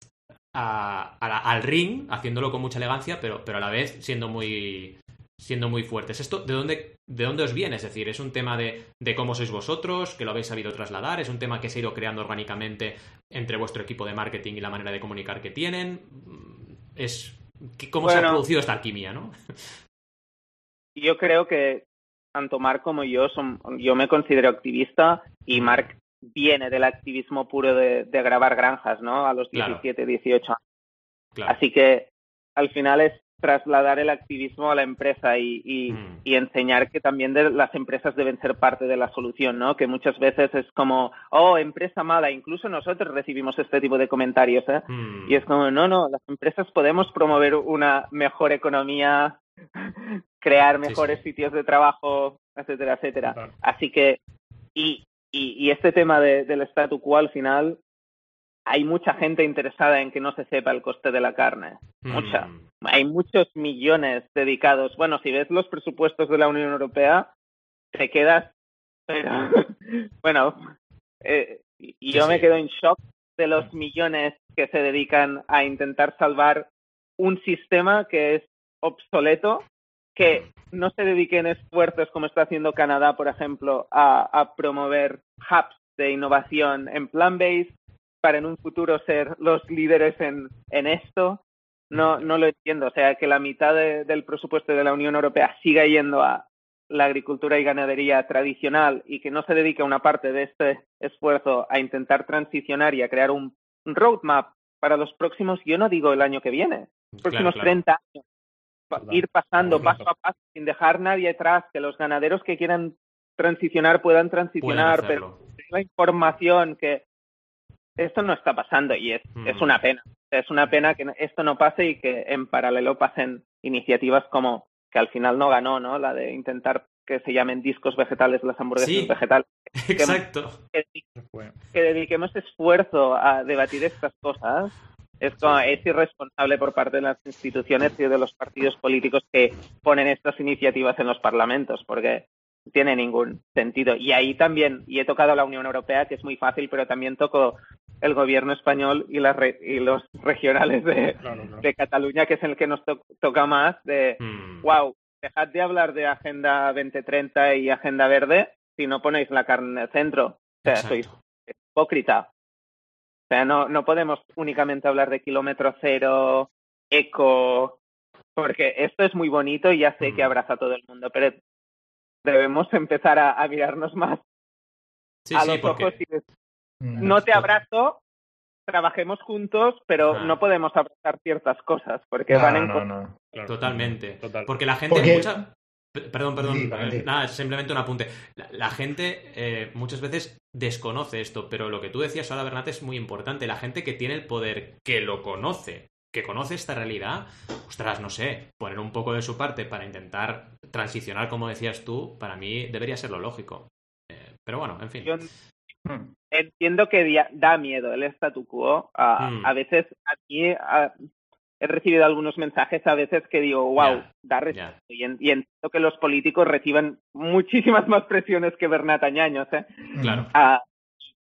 a, al ring, haciéndolo con mucha elegancia, pero, pero a la vez siendo muy, siendo muy fuertes. ¿Esto de dónde, de dónde os viene? Es decir, ¿es un tema de, de, cómo sois vosotros, que lo habéis sabido trasladar? ¿Es un tema que se ha ido creando orgánicamente entre vuestro equipo de marketing y la manera de comunicar que tienen? Es, ¿Cómo bueno, se ha producido esta alquimia, no? Yo creo que tanto Mark como yo, son, yo me considero activista y Mark viene del activismo puro de, de grabar granjas, ¿no? A los 17, claro. 18 años. Claro. Así que al final es trasladar el activismo a la empresa y, y, mm. y, enseñar que también de las empresas deben ser parte de la solución, ¿no? Que muchas veces es como, oh, empresa mala, incluso nosotros recibimos este tipo de comentarios, ¿eh? Mm. Y es como, no, no, las empresas podemos promover una mejor economía, [laughs] crear mejores sí, sí. sitios de trabajo, etcétera, etcétera. Claro. Así que, y, y, este tema de, del statu quo al final, hay mucha gente interesada en que no se sepa el coste de la carne. Mucha. Mm. Hay muchos millones dedicados. Bueno, si ves los presupuestos de la Unión Europea, te quedas. Pero, [laughs] bueno, eh, y yo sí, me quedo en shock de los millones que se dedican a intentar salvar un sistema que es obsoleto, que no se dediquen esfuerzos como está haciendo Canadá, por ejemplo, a, a promover hubs de innovación en plant-based, para en un futuro ser los líderes en, en esto. No, no lo entiendo. O sea, que la mitad de, del presupuesto de la Unión Europea siga yendo a la agricultura y ganadería tradicional y que no se dedique una parte de este esfuerzo a intentar transicionar y a crear un, roadmap para los próximos, yo no digo el año que viene, los próximos claro, claro. 30 años. ir pasando paso a paso sin dejar nadie atrás, que los ganaderos que quieran transicionar puedan transicionar, pero la información que esto no está pasando y es, es mm. una pena. Es una pena que esto no pase y que en paralelo pasen iniciativas como que al final no ganó, ¿no? La de intentar que se llamen discos vegetales las hamburguesas vegetales. [laughs] Exacto. Que, que, dediquemos esfuerzo a debatir estas cosas es, es irresponsable por parte de las instituciones y de los partidos políticos que ponen estas iniciativas en los parlamentos, porque no tiene ningún sentido. Y ahí también, y he tocado la Unión Europea, que es muy fácil, pero también toco el gobierno español y, las y los [laughs] regionales de, de, Cataluña, que es el que nos toca más, de, wow, hmm. dejad de hablar de Agenda 2030 y Agenda Verde si no ponéis la carne en el centro. O sea, sois hipócrita. O sea, no, no podemos únicamente hablar de kilómetro cero, eco, porque esto es muy bonito y ya sé que mm. abraza a todo el mundo, pero debemos empezar a, mirarnos más a los ojos y mm, no te abrazo, trabajemos juntos, pero ah. no podemos abrazar ciertas cosas porque van en no, Totalmente. Porque la gente Perdón, perdón. Eh, nada, simplemente un apunte. La, gente eh, muchas veces desconoce esto, pero lo que tú decías ahora, Bernat, es muy importante. La gente que tiene el poder, que lo conoce, que conoce esta realidad, ostras, no sé, poner un poco de su parte para intentar transicionar, como decías tú, para mí debería ser lo lógico. Eh, pero bueno, en fin. Yo entiendo que da miedo el statu quo. A, a veces a mí he recibido algunos mensajes a veces que digo, wow, da respeto. Y, entiendo que los políticos reciben muchísimas más presiones que Bernat Añaños. ¿eh? Claro.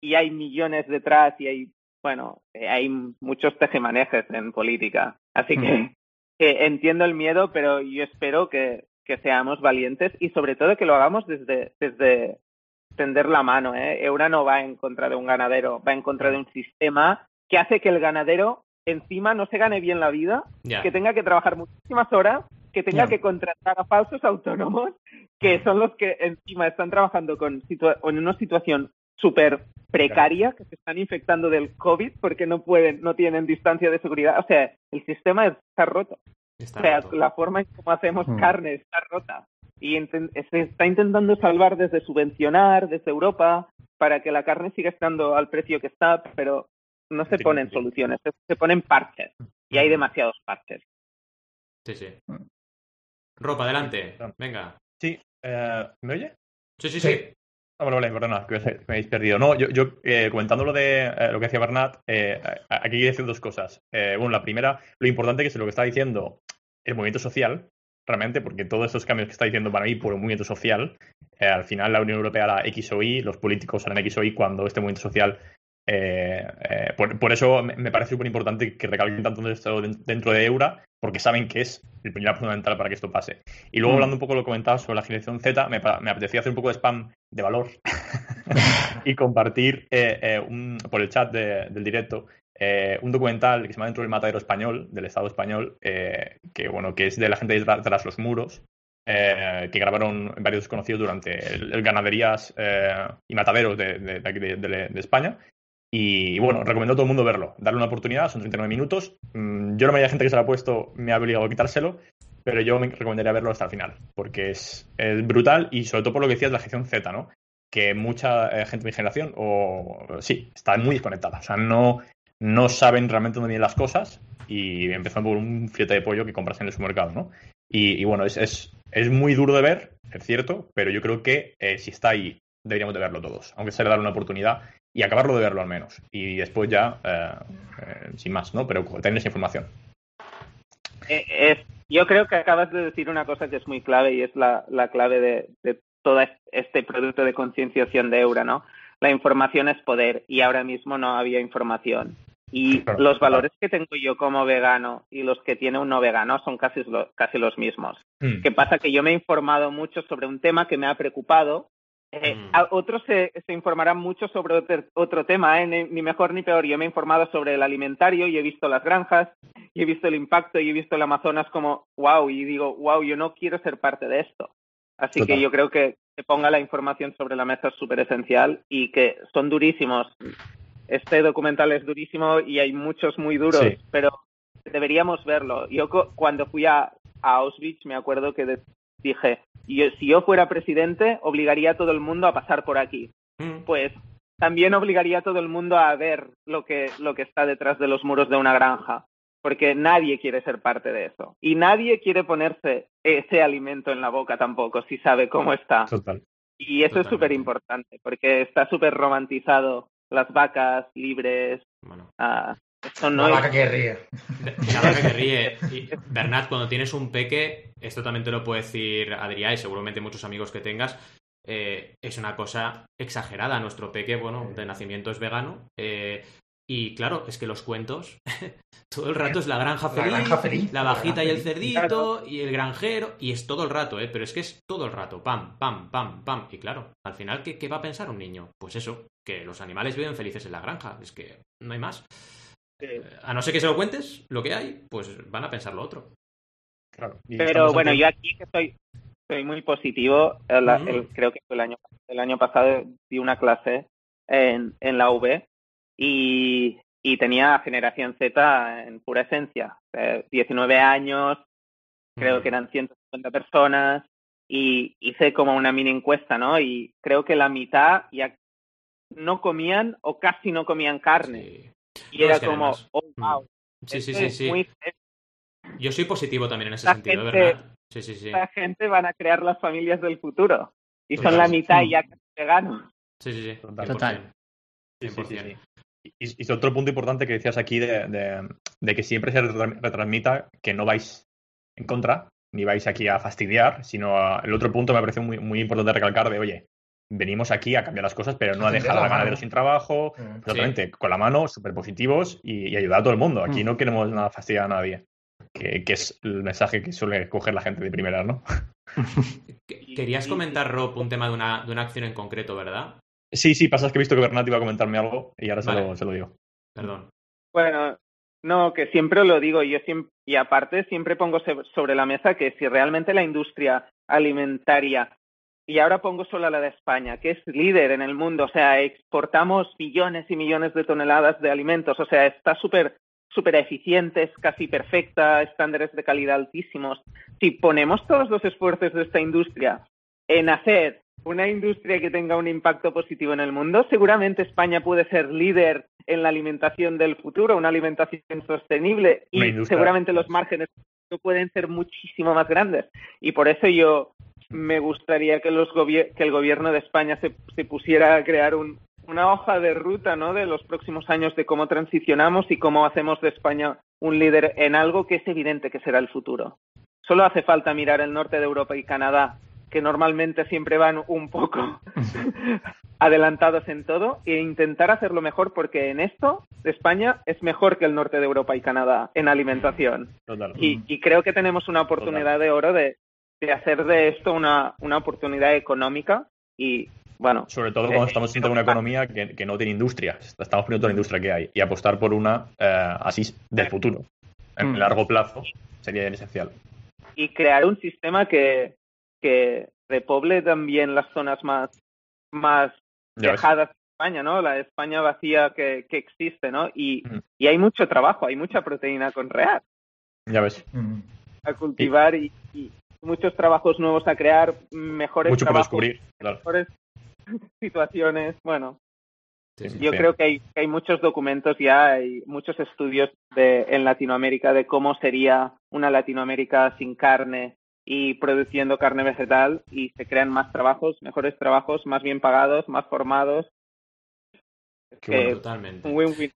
Y hay millones detrás y hay, bueno, hay muchos tejemanejes en política. Así que, entiendo el miedo, pero yo espero que, que, seamos valientes y sobre todo que lo hagamos desde, desde tender la mano. ¿eh? Eura no va en contra de un ganadero, va en contra de un sistema que hace que el ganadero encima no se gane bien la vida, que tenga que trabajar muchísimas horas, que tenga que contratar a falsos autónomos, que son los que encima están trabajando con en una situación súper precaria, que se están infectando del COVID porque no pueden, no tienen distancia de seguridad. O sea, el sistema está roto. o sea, la forma en cómo hacemos mm. carne está rota. Y se está intentando salvar desde subvencionar, desde Europa, para que la carne siga estando al precio que está, pero no se ponen soluciones, se ponen parches. Y hay demasiados parches. Sí, sí. Ropa, adelante. Venga. Sí. Eh, ¿Me oye? Sí, sí, sí. Ah, bueno, vale, perdona, que me habéis perdido. No, yo, yo eh, comentando lo de eh, lo que decía Bernat, aquí hay decir dos cosas. bueno, la primera, lo importante que es lo que está diciendo el movimiento social, realmente, porque todos estos cambios que está diciendo para mí por el movimiento social, al final la Unión Europea hará X o Y, los políticos harán X o Y cuando este movimiento social eh, eh, por, eso me parece súper importante que recalquen tanto esto dentro de Eura, porque saben que es el pilar fundamental para que esto pase. Y luego, mm. hablando un poco de lo que comentaba sobre la generación Z, me, apetecía hacer un poco de spam de valor [laughs] [laughs] y compartir eh, por el chat del directo un documental que se llama Dentro del Matadero Español, del Estado español, que, bueno, que es de la gente detrás tras los muros, que grabaron varios desconocidos durante el, ganaderías y mataderos de, de, España. Y, bueno, recomiendo a todo el mundo verlo, darle una oportunidad, son 39 minutos. Mm, yo no me hay gente que se lo ha puesto, me ha obligado a quitárselo, pero yo me recomendaría verlo hasta el final, porque es, brutal y sobre todo por lo que decías de la gestión Z, ¿no? Que mucha eh, gente de mi generación, o sí, está muy desconectada, o sea, no, no saben realmente dónde vienen las cosas y empezando por un filete de pollo que compras en el supermercado, ¿no? Y, bueno, es, es, es, muy duro de ver, es cierto, pero yo creo que eh, si está ahí, deberíamos de verlo todos, aunque sea darle una oportunidad y acabarlo de verlo al menos. Y después ya, eh, eh, sin más, ¿no? Pero tener esa información. Yo creo que acabas de decir una cosa que es muy clave y es la, clave de, todo este producto de concienciación de Eura, ¿no? La información es poder y ahora mismo no había información. Y los valores que tengo yo como vegano y los que tiene un no vegano son casi, casi los mismos. Mm. ¿Qué pasa? Que yo me he informado mucho sobre un tema que me ha preocupado eh, mm. otros se, informarán mucho sobre otro, tema, ¿eh? ni, mejor ni peor. Yo me he informado sobre el alimentario y he visto las granjas, y he visto el impacto y he visto el Amazonas como wow, y digo, wow, yo no quiero ser parte de esto. Así que yo creo que se ponga la información sobre la mesa es súper esencial y que son durísimos. Este documental es durísimo y hay muchos muy duros, pero deberíamos verlo. Yo cuando fui a a Auschwitz, me acuerdo que dije, yo, si yo fuera presidente, obligaría a todo el mundo a pasar por aquí. Mm. Pues también obligaría a todo el mundo a ver lo que, lo que está detrás de los muros de una granja, porque nadie quiere ser parte de eso. Y nadie quiere ponerse ese alimento en la boca tampoco, si sabe cómo está. Total. Y eso es súper importante, porque está súper romantizado las vacas libres. Bueno, ah, La no es- vaca que ríe. la vaca que ríe. Y, Bernat, cuando tienes un peque, esto también te lo puede decir Adrián y seguramente muchos amigos que tengas, eh, es una cosa exagerada. Nuestro peque, bueno, de nacimiento es vegano. eh, y claro, es que los cuentos, [laughs] todo el rato es la granja La feliz, granja feliz. la vajita y el feliz. cerdito y el granjero, y es todo el rato, ¿eh? Pero es que es todo el rato, pam, pam, pam, pam. Y claro, al final, ¿qué, qué va a pensar un niño? Pues eso, que los animales viven felices en la granja, es que no hay más. Eh, A no ser que se lo cuentes, lo que hay, pues van a pensar lo otro. Claro. Pero bueno, yo aquí que soy, soy muy positivo, el- el- creo que fue el año, el año pasado di una clase en, en la UB y, y tenía generación Z en pura esencia. Eh, 19 años, creo que eran 150 personas y hice como una mini encuesta, ¿no? Y creo que la mitad ya no comían o casi no comían carne. Sí. Y No, era es que como, además- oh, wow, Sí, sí, esto sí, es sí. muy. Yo soy positivo también en ese La sentido, gente- ¿verdad? Sí, sí, sí. esta gente van a crear las familias del futuro. Y son la mitad Mm. ya casi veganos. Sí, sí, sí. Total. 100%. Total. Sí, sí, sí, 100%. Y, y otro punto importante que decías aquí de, de- de que siempre se retra- retransmita que no vais en contra, ni vais aquí a fastidiar, sino a- el otro punto me parece muy, muy importante recalcar de, oye, venimos aquí a cambiar las cosas, pero no a dejar la al ganadero sin trabajo, Mm. con la mano, súper positivos y, y ayudar a todo el mundo. Aquí Mm. no queremos nada fastidiar a nadie, que, que es el mensaje que suele coger la gente de primera, ¿no? Que- [laughs] [laughs] Querías comentar, Rob, un tema de una, de una acción en concreto, ¿verdad? Sí, sí, pasa es que he visto que Bernat iba a comentarme algo y ahora se, lo, se lo digo. Perdón. Bueno, no, que siempre lo digo, yo siempre, y aparte siempre pongo se- sobre la mesa que si realmente la industria alimentaria, y ahora pongo solo la de España, que es líder en el mundo, o sea, exportamos millones y millones de toneladas de alimentos, o sea, está súper súper eficiente, es casi perfecta, estándares de calidad altísimos. Si ponemos todos los esfuerzos de esta industria en hacer una industria que tenga un impacto positivo en el mundo, seguramente España puede ser líder en la alimentación del futuro, una alimentación sostenible y seguramente los márgenes pueden ser muchísimo más grandes. Y por eso yo me gustaría que, los que el gobierno de España se, se pusiera a crear un- una hoja de ruta ¿no? de los próximos años de cómo transicionamos y cómo hacemos de España un líder en algo que es evidente que será el futuro. Solo hace falta mirar el norte de Europa y Canadá, que normalmente siempre van un poco [laughs] adelantados en todo, e intentar hacerlo mejor, porque en esto España es mejor que el norte de Europa y Canadá en alimentación. Total. Y, y creo que tenemos una oportunidad de oro de, de hacer de esto una, una oportunidad económica y, bueno, Sobre todo Eh, cuando estamos en una economía que, que no tiene industria. Estamos poniendo toda la industria que hay. Y apostar por una eh, así del futuro. En Mm. largo plazo sería esencial. y crear un sistema que, que repoble también las zonas más, más dejadas de España, ¿no? La España vacía que, que existe, ¿no? Y, y hay mucho trabajo, hay mucha proteína con real Ya ves. A cultivar y, y muchos trabajos nuevos a crear, mejores Mucho por trabajos, descubrir. Claro. mejores [laughs] situaciones, bueno. Sí, sí. Yo creo que hay, que hay muchos documentos ya, hay muchos estudios de, en Latinoamérica de cómo sería una Latinoamérica sin carne y produciendo carne vegetal y se crean más trabajos, mejores trabajos, más bien pagados, más formados. Qué bueno. Totalmente. un win-win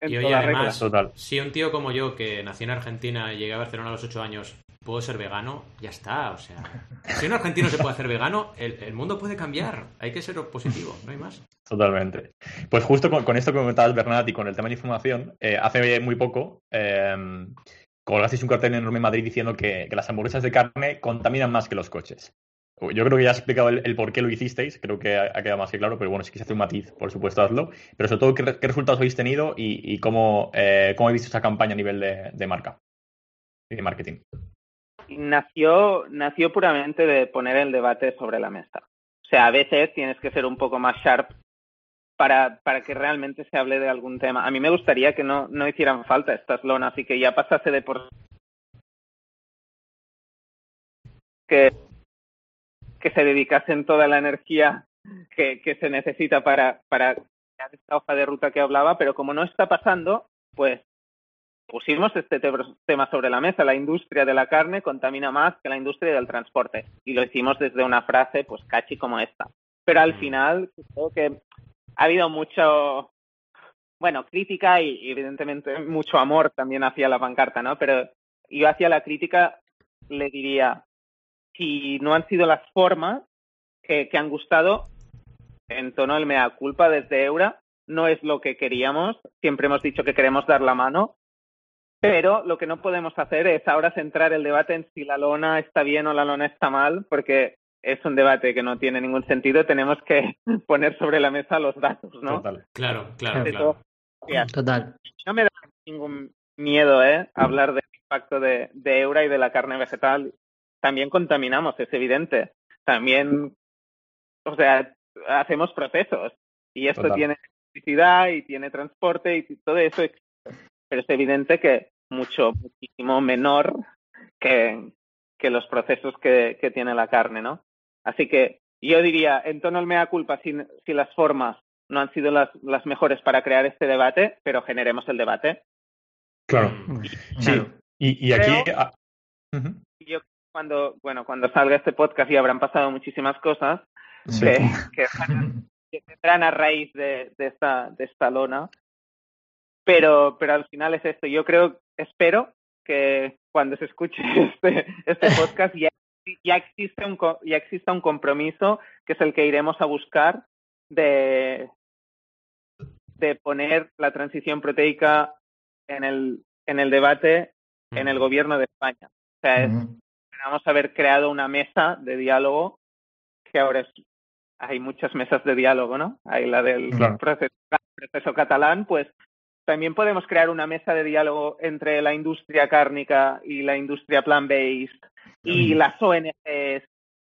en Y oye, toda además. Total. Si un tío como yo, que nací en Argentina y llegué a Barcelona a los 8 años, puedo ser vegano, ya está. O sea, si un argentino se puede hacer vegano, el, el mundo puede cambiar. Hay que ser positivo, no hay más. Totalmente. Pues justo con, con esto que comentabas, Bernat, y con el tema de información, eh, hace muy poco eh, colgasteis un cartel enorme en Madrid diciendo que, las hamburguesas de carne contaminan más que los coches. Yo creo que ya has explicado el, el por qué lo hicisteis, creo que ha, quedado más que claro, pero bueno, si quieres hacer un matiz, por supuesto, hazlo. Pero sobre todo, ¿qué, re- qué resultados habéis tenido y, y cómo, eh, cómo habéis visto esa campaña a nivel de, de marca y de marketing? nació, nació puramente de poner el debate sobre la mesa. O sea, a veces tienes que ser un poco más sharp para, para que realmente se hable de algún tema. A mí me gustaría que no, no hicieran falta estas lonas y que ya pasase de por que, que se dedicasen toda la energía que, que se necesita para, para esta hoja de ruta que hablaba, pero como no está pasando, pues pusimos este tema sobre la mesa. La industria de la carne contamina más que la industria del transporte. Y lo hicimos desde una frase, pues, cachi como esta. Pero al final, creo que ha habido mucho, bueno, crítica y evidentemente mucho amor también hacia la pancarta, ¿no? Pero yo hacia la crítica le diría, si no han sido las formas que, han gustado, en tono el mea culpa desde Eura, no es lo que queríamos. Siempre hemos dicho que queremos dar la mano, pero lo que no podemos hacer es ahora centrar el debate en si la lona está bien o la lona está mal, porque es un debate que no tiene ningún sentido. Tenemos que [laughs] poner sobre la mesa los datos, ¿no? Total. Claro, claro, De claro. todo. Total. No me da ningún miedo, ¿eh? Hablar del impacto de, de Eura y de la carne vegetal. También contaminamos, es evidente. También, o sea, hacemos procesos. Y esto Total. tiene electricidad y tiene transporte y todo eso existe. Pero es evidente que mucho, muchísimo menor que, que los procesos que, que tiene la carne, ¿no? Así que yo diría, en tono al mea culpa, si, si las formas no han sido las, las mejores para crear este debate, pero generemos el debate. Claro. Sí. Claro. Y, y aquí. Creo- ah, ujú. Y yo cuando, bueno, cuando salga este podcast y habrán pasado muchísimas cosas Sí. que, [laughs] que, que vendrán a raíz de, de esta, de esta lona. Pero, pero al final es esto. Yo creo, espero que cuando se escuche [laughs] este, este podcast ya, ya, existe un, ya exista un compromiso que es el que iremos a buscar de, de poner la transición proteica en el, en el debate en el gobierno de España. O sea, es, Ujú. esperamos haber creado una mesa de diálogo que ahora es, hay muchas mesas de diálogo, ¿no? Hay la del Claro. proceso, proceso catalán, pues también podemos crear una mesa de diálogo entre la industria cárnica y la industria plant-based y las ONGs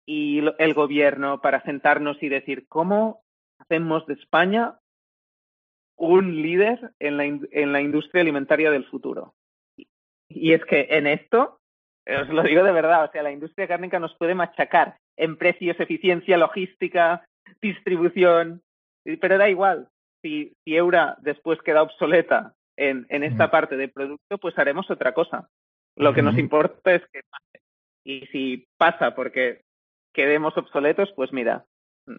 y el gobierno para sentarnos y decir cómo hacemos de España un líder en la, en la industria alimentaria del futuro. Y- es que en esto, os lo digo de verdad, o sea, la industria cárnica nos puede machacar en precios, eficiencia, logística, distribución, pero da igual. Si, si Eura después queda obsoleta en, en esta parte del producto, pues haremos otra cosa. Lo que nos importa es que. Y si pasa porque quedemos obsoletos, pues mira, mm,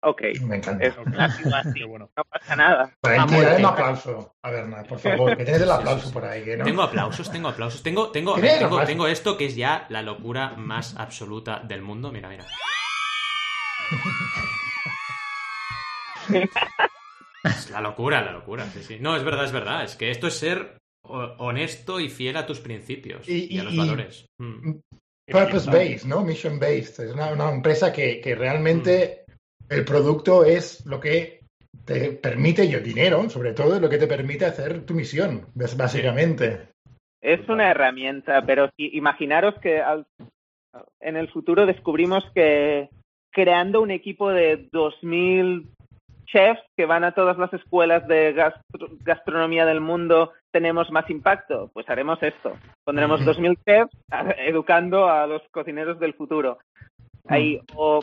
ok, Me encanta. es así, [laughs] bueno. no pasa nada. Por ahí, Ah, muy un aplauso a por favor, que tienes el aplauso por ahí, no. Tengo aplausos, tengo aplausos. Tengo, tengo, a ver, ¿Tienes tengo, esto que es ya la locura más absoluta del mundo. Mira, mira. [laughs] Es la locura, la locura, sí, sí. No, es verdad, es verdad. Es que esto es ser ho- honesto y fiel a tus principios y, Y- a los y- valores. Mm. Purpose based, ¿no? Mission based. Es una, una empresa que, que realmente el producto es lo que te permite, y el dinero, sobre todo, es lo que te permite hacer tu misión, básicamente. Es una herramienta, pero si, imaginaros que al- en el futuro descubrimos que creando un equipo de 2.000 chefs que van a todas las escuelas de gastro- gastronomía del mundo tenemos más impacto, pues haremos esto. Pondremos Ujú. 2.000 chefs educando a los cocineros del futuro. Hay, o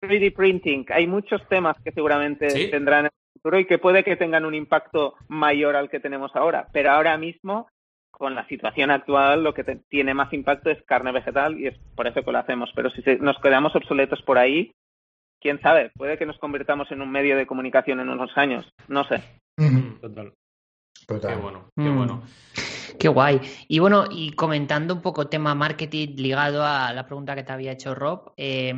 3D printing, hay muchos temas que seguramente Sí. tendrán en el futuro y que puede que tengan un impacto mayor al que tenemos ahora, pero ahora mismo con la situación actual lo que te- tiene más impacto es carne vegetal y es por eso que lo hacemos. Pero si se- nos quedamos obsoletos por ahí, quién sabe, puede que nos convirtamos en un medio de comunicación en unos años, no sé. Ujú. Total. Qué bueno, qué Mm. bueno. [laughs] Qué guay. Y bueno, y comentando un poco tema marketing ligado a la pregunta que te había hecho Rob, eh,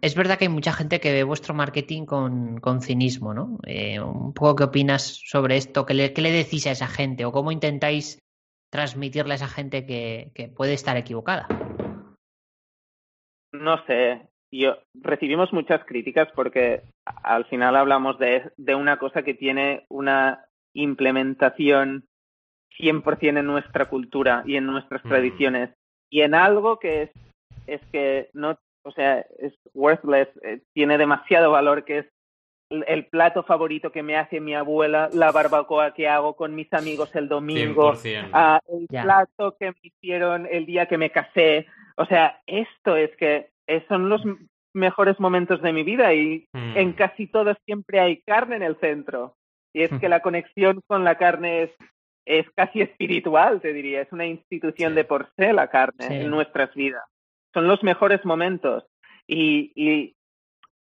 es verdad que hay mucha gente que ve vuestro marketing con, con cinismo, ¿no? Eh, un poco qué opinas sobre esto, ¿Qué le, qué le decís a esa gente o cómo intentáis transmitirle a esa gente que, que puede estar equivocada. No sé, yo recibimos muchas críticas porque al final hablamos de, de una cosa que tiene una implementación 100% en nuestra cultura y en nuestras Mm. tradiciones y en algo que es, es que no, o sea, es worthless, eh, tiene demasiado valor que es el, el plato favorito que me hace mi abuela, la barbacoa que hago con mis amigos el domingo, 100%. Ah, el plato que me hicieron el día que me casé O sea, esto es que son los mejores momentos de mi vida y Mm. en casi todos siempre hay carne en el centro. Y es que la conexión con la carne es, es casi espiritual, te diría. Es una institución de por sí la carne Sí. en nuestras vidas. Son los mejores momentos. Y, y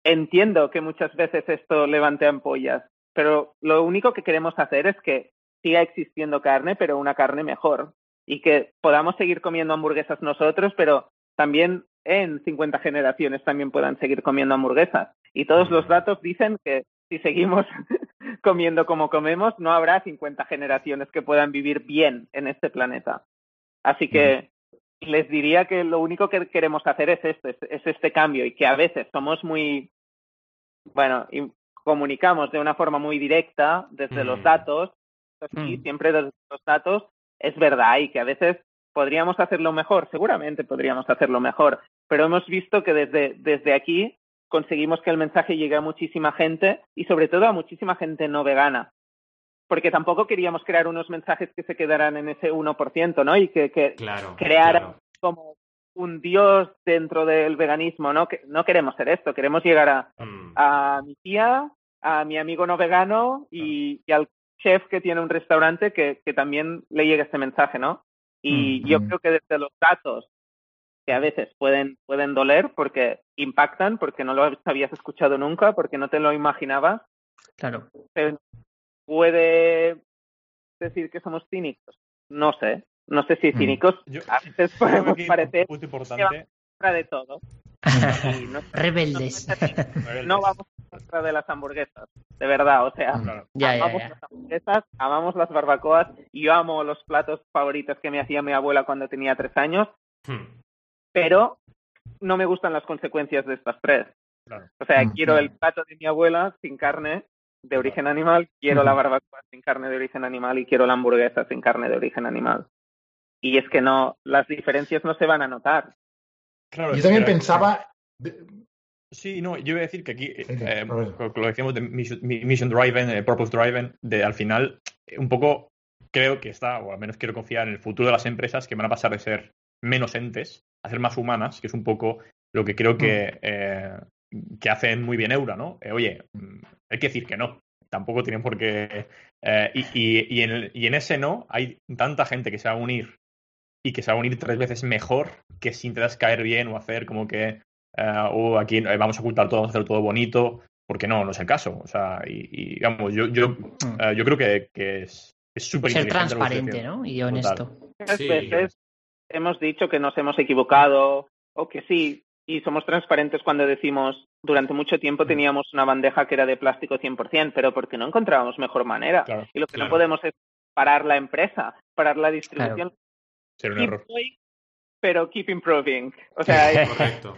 entiendo que muchas veces esto levante ampollas, pero lo único que queremos hacer es que siga existiendo carne, pero una carne mejor. Y que podamos seguir comiendo hamburguesas nosotros, pero también en 50 generaciones también puedan seguir comiendo hamburguesas. Y todos los datos dicen que si seguimos comiendo como comemos, no habrá 50 generaciones que puedan vivir bien en este planeta. Así que les diría que lo único que queremos hacer es esto, es, es este cambio y que a veces somos muy, bueno, y comunicamos de una forma muy directa desde los datos, así, Mm. siempre desde los datos, es verdad y que a veces podríamos hacerlo mejor, seguramente podríamos hacerlo mejor, pero hemos visto que desde, desde aquí conseguimos que el mensaje llegue a muchísima gente y sobre todo a muchísima gente no vegana. Porque tampoco queríamos crear unos mensajes que se quedaran en ese 1%, ¿no? Y que, que Claro. crear claro. como un dios dentro del veganismo, ¿no? Que no queremos ser esto, queremos llegar a, Mm. a mi tía, a mi amigo no vegano y, y al chef que tiene un restaurante que, que también le llegue este mensaje, ¿no? Y Mm, yo mm. creo que desde los datos, que a veces pueden, pueden doler porque impactan, porque no lo habías escuchado nunca, porque no te lo imaginabas, Claro. se puede decir que somos cínicos. No sé, no sé si Mm. cínicos Yo- a veces podemos que parecer importante. fuera de todo. Y no, [laughs] Rebeldes. no vamos en contra de las hamburguesas, de verdad, o sea, Claro. ya, ya, amamos ya. las hamburguesas, amamos las barbacoas, y yo amo los platos favoritos que me hacía mi abuela cuando tenía tres años, Mm. Pero no me gustan las consecuencias de estas tres. Claro. O sea, Mm, quiero mm. el plato de mi abuela sin carne de origen animal, quiero la barbacoa sin carne de origen animal y quiero la hamburguesa sin carne de origen animal. Y es que no, las diferencias no se van a notar. Claro, Yo también pensaba. Sí, no, yo iba a decir que aquí, Sí, sí, eh, lo que decimos de mission, mission driven, eh, purpose driven, de al final, eh, un poco creo que está, o al menos quiero confiar en el futuro de las empresas que van a pasar de ser menos entes a ser más humanas, que es un poco lo que creo que, eh, que hacen muy bien Eura, ¿no? Eh, oye, mm, hay que decir que no. Tampoco tienen por qué. eh, y, y- y en el- y en ese no hay tanta gente que se va a unir y que se va a unir tres veces mejor que si intentas caer bien o hacer como que eh, o aquí eh, vamos a ocultar todo, vamos a hacer todo bonito, porque no, no es el caso. O sea, y, y, vamos, yo, yo, eh, yo creo que, que es es súper Ser lo que estoy transparente. ¿no? Y honesto. Sí. veces hemos dicho que nos hemos equivocado o que sí, y somos transparentes cuando decimos durante mucho tiempo teníamos una bandeja que era de plástico 100%, pero porque no encontrábamos mejor manera. Claro, Y lo que claro. no podemos es parar la empresa, parar la distribución. ser un Keep error. going, pero keep improving. O sea, [laughs] es- Correcto.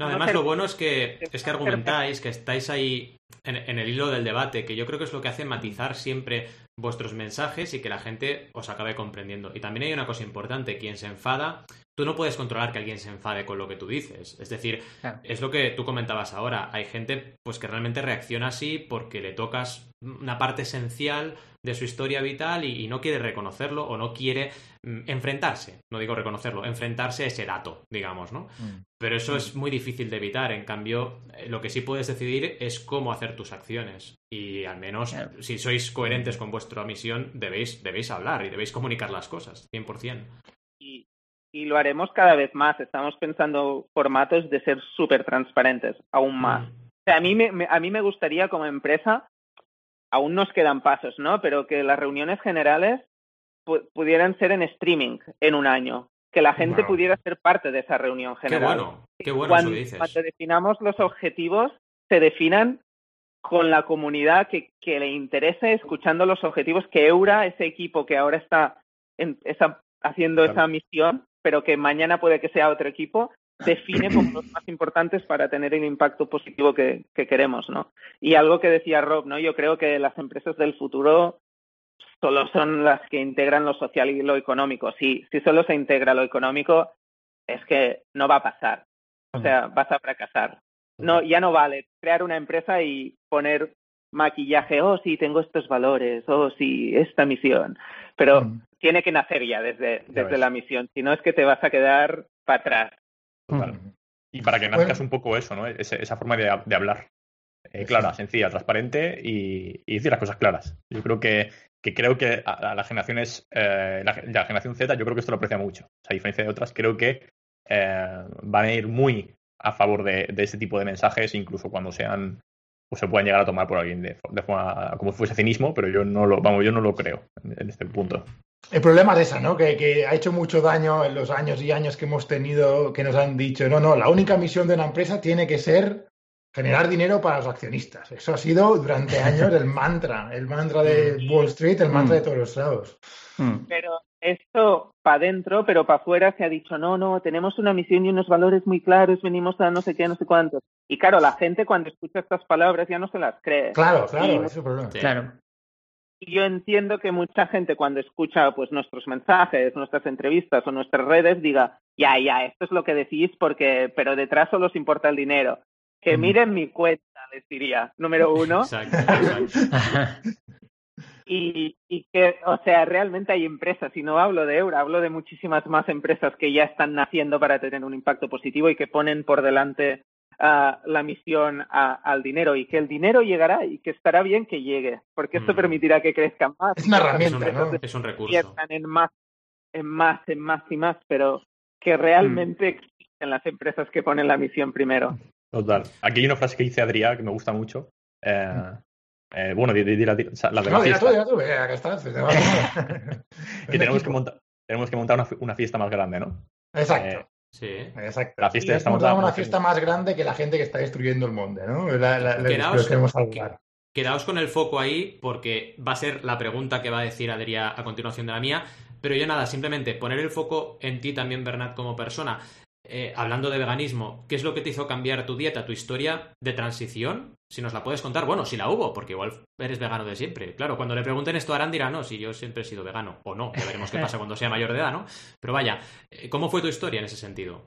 No, además, lo bueno es que, es que argumentáis, que estáis ahí en, en el hilo del debate, que yo creo que es lo que hace matizar siempre vuestros mensajes y que la gente os acabe comprendiendo. Y también hay una cosa importante, quien se enfada, tú no puedes controlar que alguien se enfade con lo que tú dices. Es decir, Claro. es lo que tú comentabas ahora. Hay gente pues que realmente reacciona así porque le tocas una parte esencial de su historia vital y, y no quiere reconocerlo o no quiere mm, enfrentarse. No digo reconocerlo, enfrentarse a ese dato, digamos, ¿no? Mm. Pero eso es muy difícil de evitar. En cambio, eh, lo que sí puedes decidir es cómo hacer tus acciones. Y al menos, Claro. si sois coherentes con vuestra misión, debéis, debéis hablar y debéis comunicar las cosas, 100%. y, y lo haremos cada vez más. Estamos pensando formatos de ser súper transparentes, aún más. Mm. O sea, a mí me, me- a mí me gustaría como empresa, aún nos quedan pasos, ¿no? Pero que las reuniones generales pu- pudieran ser en streaming en un año, que la gente Wow. pudiera ser parte de esa reunión Qué general. bueno, qué bueno cuando, eso dices. cuando definamos los objetivos, se definan con la comunidad que, que le interese, escuchando los objetivos que Eura, ese equipo que ahora está, en- está haciendo Claro. esa misión, pero que mañana puede que sea otro equipo, define como los más importantes para tener el impacto positivo que, que queremos, ¿no? Y algo que decía Rob, ¿no? Yo creo que las empresas del futuro solo son las que integran lo social y lo económico. Si, si solo se integra lo económico, es que no va a pasar. O sea, vas a fracasar. No, ya no vale crear una empresa y poner maquillaje, oh sí, tengo estos valores, oh sí, esta misión. Pero Mm. tiene que nacer ya desde, desde la misión, si no es que te vas a quedar para atrás. Total. Mm. Y para que Bueno. nazcas un poco eso, ¿no? Ese- esa forma de, de hablar. Eh, clara, sencilla, transparente y, y decir las cosas claras. Yo creo que, que creo que a, a las generaciones, eh, la, la generación Z, yo creo que esto lo aprecia mucho. O sea, a diferencia de otras, creo que eh, van a ir muy a favor de, de este tipo de mensajes, incluso cuando sean, o se puedan llegar a tomar por alguien de, de forma como si fuese cinismo, pero yo no lo, vamos, yo no lo creo en, en este punto. El problema es esa, ¿no? Que, que ha hecho mucho daño en los años y años que hemos tenido, que nos han dicho, no, no, la única misión de una empresa tiene que ser generar dinero para los accionistas. Eso ha sido durante años el mantra, el mantra de Wall Street, el mantra de todos los lados. Mm. Pero esto para adentro, pero para afuera se ha dicho, no, no, tenemos una misión y unos valores muy claros, venimos a no sé qué, no sé cuántos. Y claro, la gente cuando escucha estas palabras ya no se las cree. Claro, claro, Y- ese es el problema. Sí. Claro. Y yo entiendo que mucha gente cuando escucha pues nuestros mensajes, nuestras entrevistas o nuestras redes diga, ya, ya, esto es lo que decís porque, pero detrás solo os importa el dinero. Que miren mi cuenta, les diría, número uno. Exacto, exacto. [laughs] Y, y que, o sea, realmente hay empresas, y no hablo de Eura, hablo de muchísimas más empresas que ya están naciendo para tener un impacto positivo y que ponen por delante ah, la misión a- al dinero y que el dinero llegará y que estará bien que llegue, porque esto Mm. permitirá que crezcan más. Es una herramienta. Es un recurso. en más, en más, en más y más, pero que realmente existen las empresas que ponen la misión primero. Total. Aquí hay una frase que dice Adrià que me gusta mucho. Eh, eh, bueno, di- di- di la, de la No, dirá fiesta. tú, dirá tú, acá está, se te va a [laughs] tomar. que tenemos que, montar, tenemos que montar una fiesta más grande, ¿no? Exacto. Eh, Sí. Exacto. La fiesta Y montada dado una fiesta más grande que la gente que está destruyendo el mundo, ¿no? La, la, la- Quedaos- que con el foco ahí porque va a ser la pregunta que va a decir Adrià a continuación de la mía. Pero yo nada, simplemente poner el foco en ti también, Bernat, como persona. Eh, hablando de veganismo, ¿qué es lo que te hizo cambiar tu dieta, tu historia de transición? Si nos la puedes contar, bueno, si la hubo, porque igual eres vegano de siempre. Claro, cuando le pregunten esto a Arán dirá, no, si yo siempre he sido vegano, o no, ya veremos qué pasa [laughs] cuando sea mayor de edad, ¿no? Pero vaya, eh, ¿cómo fue tu historia en ese sentido?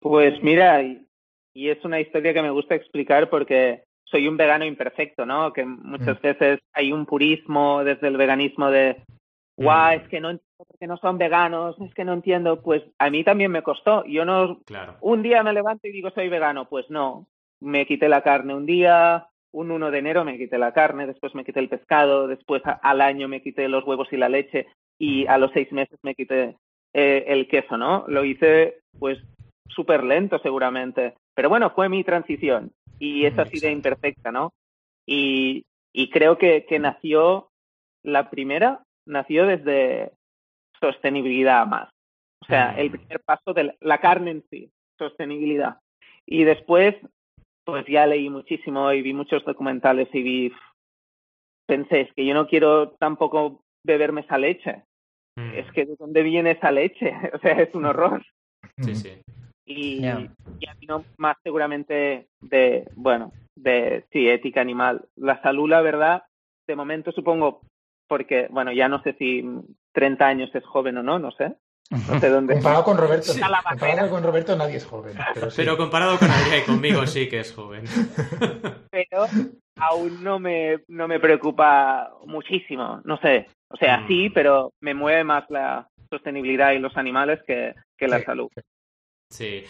Pues mira, y, es una historia que me gusta explicar porque soy un vegano imperfecto, ¿no? Que muchas Mm. veces hay un purismo desde el veganismo de, guau, Mm. es que no entiendo por qué no son veganos, es que no entiendo. Pues a mí también me costó. Yo no, Claro. un día me levanto y digo soy vegano, pues no. Me quité la carne un día, un 1 de enero me quité la carne, después me quité el pescado, después a- al año me quité los huevos y la leche y a los seis meses me quité eh, el queso, ¿no? Lo hice pues súper lento seguramente, pero bueno, fue mi transición y es Mm, así de imperfecta, ¿no? Y, y creo que, que nació, la primera nació desde sostenibilidad más. O sea, Mm. el primer paso de la- la carne en sí, sostenibilidad. Y después, pues ya leí muchísimo y vi muchos documentales y vi, pensé, es que yo no quiero tampoco beberme esa leche. Mm. Es que de dónde viene esa leche, [laughs] o sea, es un horror. Sí, sí. Y, Ya. y a mí no más seguramente de, bueno, de, sí, ética animal. La salud, la verdad, de momento supongo, porque, bueno, ya no sé si 30 años es joven o no, no sé. No sé dónde. Comparado con Roberto, Sí. comparado con Roberto nadie es joven. Pero, sí. Pero comparado con Adrià y conmigo sí que es joven. [laughs] pero aún no me, no me preocupa muchísimo, no sé. O sea, Mm. sí, pero me mueve más la sostenibilidad y los animales que, que la Sí. salud. Sí.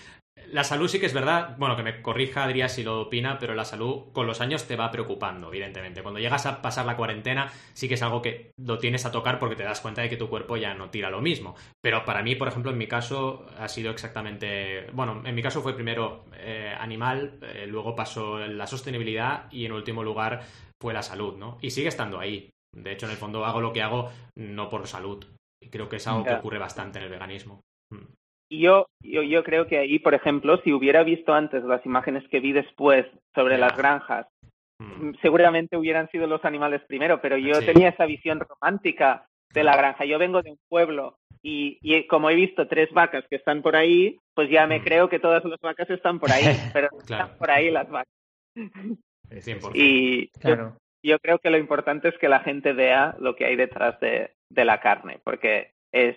La salud sí que es verdad, bueno, que me corrija Adrià si lo opina, pero la salud con los años te va preocupando, evidentemente. Cuando llegas a pasar la cuarentena, sí que es algo que lo tienes a tocar porque te das cuenta de que tu cuerpo ya no tira lo mismo. Pero para mí, por ejemplo, en mi caso ha sido exactamente, bueno, en mi caso fue primero eh, animal, eh, luego pasó la sostenibilidad y en último lugar fue la salud, ¿no? Y sigue estando ahí. De hecho, en el fondo hago lo que hago no por salud. Y creo que es algo que ocurre bastante en el veganismo. Mm. Y yo, yo, yo creo que ahí, por ejemplo, si hubiera visto antes las imágenes que vi después sobre las granjas, Mm. seguramente hubieran sido los animales primero, pero yo Sí. tenía esa visión romántica de la granja. Yo vengo de un pueblo y, y como he visto tres vacas que están por ahí, pues ya me Mm. creo que todas las vacas están por ahí, [laughs] pero no Claro. están por ahí las vacas. 100%. Y yo, Claro. yo creo que lo importante es que la gente vea lo que hay detrás de, de la carne, porque es,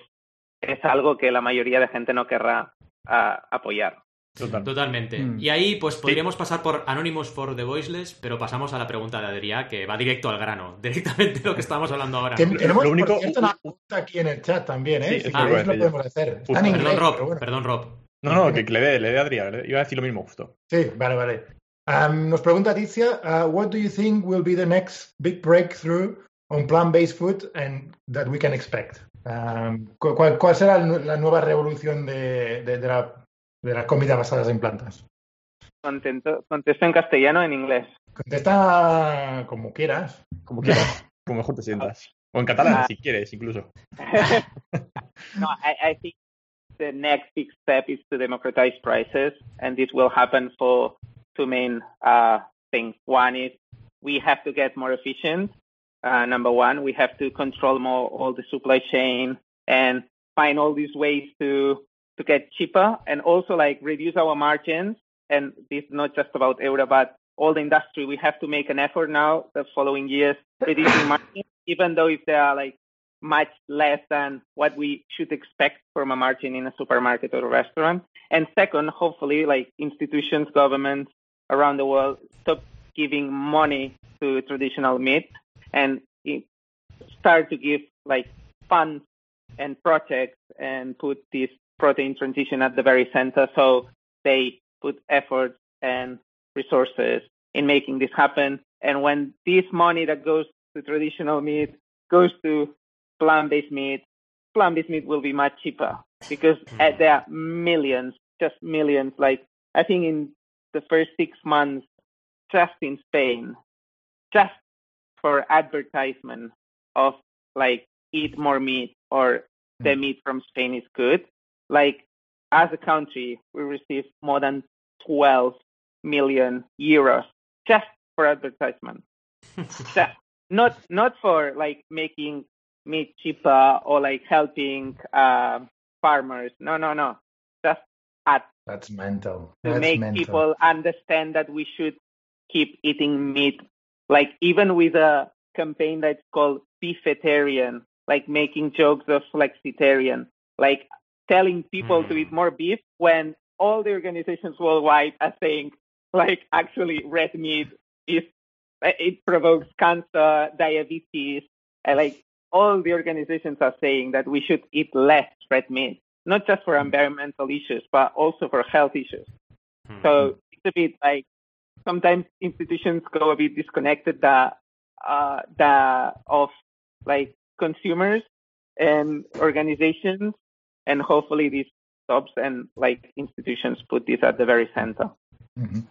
es algo que la mayoría de gente no querrá ah, apoyar. Total. Totalmente. Mm. Y ahí, pues podríamos pasar por Anonymous for the Voiceless, pero pasamos a la pregunta de Adrià, que va directo al grano, [laughs] directamente lo que estábamos hablando ahora. Ten- tenemos, lo único- por cierto, una pregunta aquí en el chat también, ¿eh? Sí, si lo queréis podemos hacer. Está Justo. en inglés, Perdón, Rob, bueno. perdón, Rob. No, no, que, que le dé, le dé a Adrián. Iba a decir lo mismo justo. Sí, vale, vale. Um, nos pregunta Ticia, uh, what do you think will be the next big breakthrough on plant-based food and that we can expect? Um, cu- ¿cuál, cuál será la nueva revolución de, de- de la, de la comida basadas en plantas? Contento, contesto en castellano o en inglés. Contesta como quieras. Como quieras. [laughs] Como mejor te sientas. O en catalán, Ah. si quieres, incluso. [laughs] no, I, I think the next big step is to democratize prices, and this will happen for two main uh, things. One is we have to get more efficient. Uh, number one, we have to control more all the supply chain and find all these ways to to get cheaper, and also like reduce our margins. And this is not just about Euro, but all the industry. We have to make an effort now the following years reducing margins, even though if they are like much less than what we should expect from a margin in a supermarket or a restaurant. And second, hopefully, like institutions, governments around the world stop giving money to traditional meat and start to give like funds and projects and put this protein transition at the very center. So they put effort and resources in making this happen. And when this money that goes to traditional meat goes to plant-based meat, plant-based meat will be much cheaper because uh, there are millions, just millions. Like I think in the first six months, just in Spain, just for advertisement of like eat more meat or the meat from Spain is good. Like as a country, we receive more than 12 million euros just for advertisement. [laughs] just not not for like making meat cheaper or like helping uh, farmers. No, no, no. Just at That's mental. to That's make mental. people understand that we should keep eating meat. Like even with a campaign that's called beefetarian, like making jokes of flexitarian, like telling people to Mm. eat more beef when all the organizations worldwide are saying like actually red meat is it provokes cancer, diabetes, and like all the organizations are saying that we should eat less red meat, not just for environmental issues, but also for health issues. Hmm. So it's a bit like sometimes institutions go a bit disconnected that uh, that of like consumers and organizations, and hopefully this stops and like institutions put this at the very center. Ujú.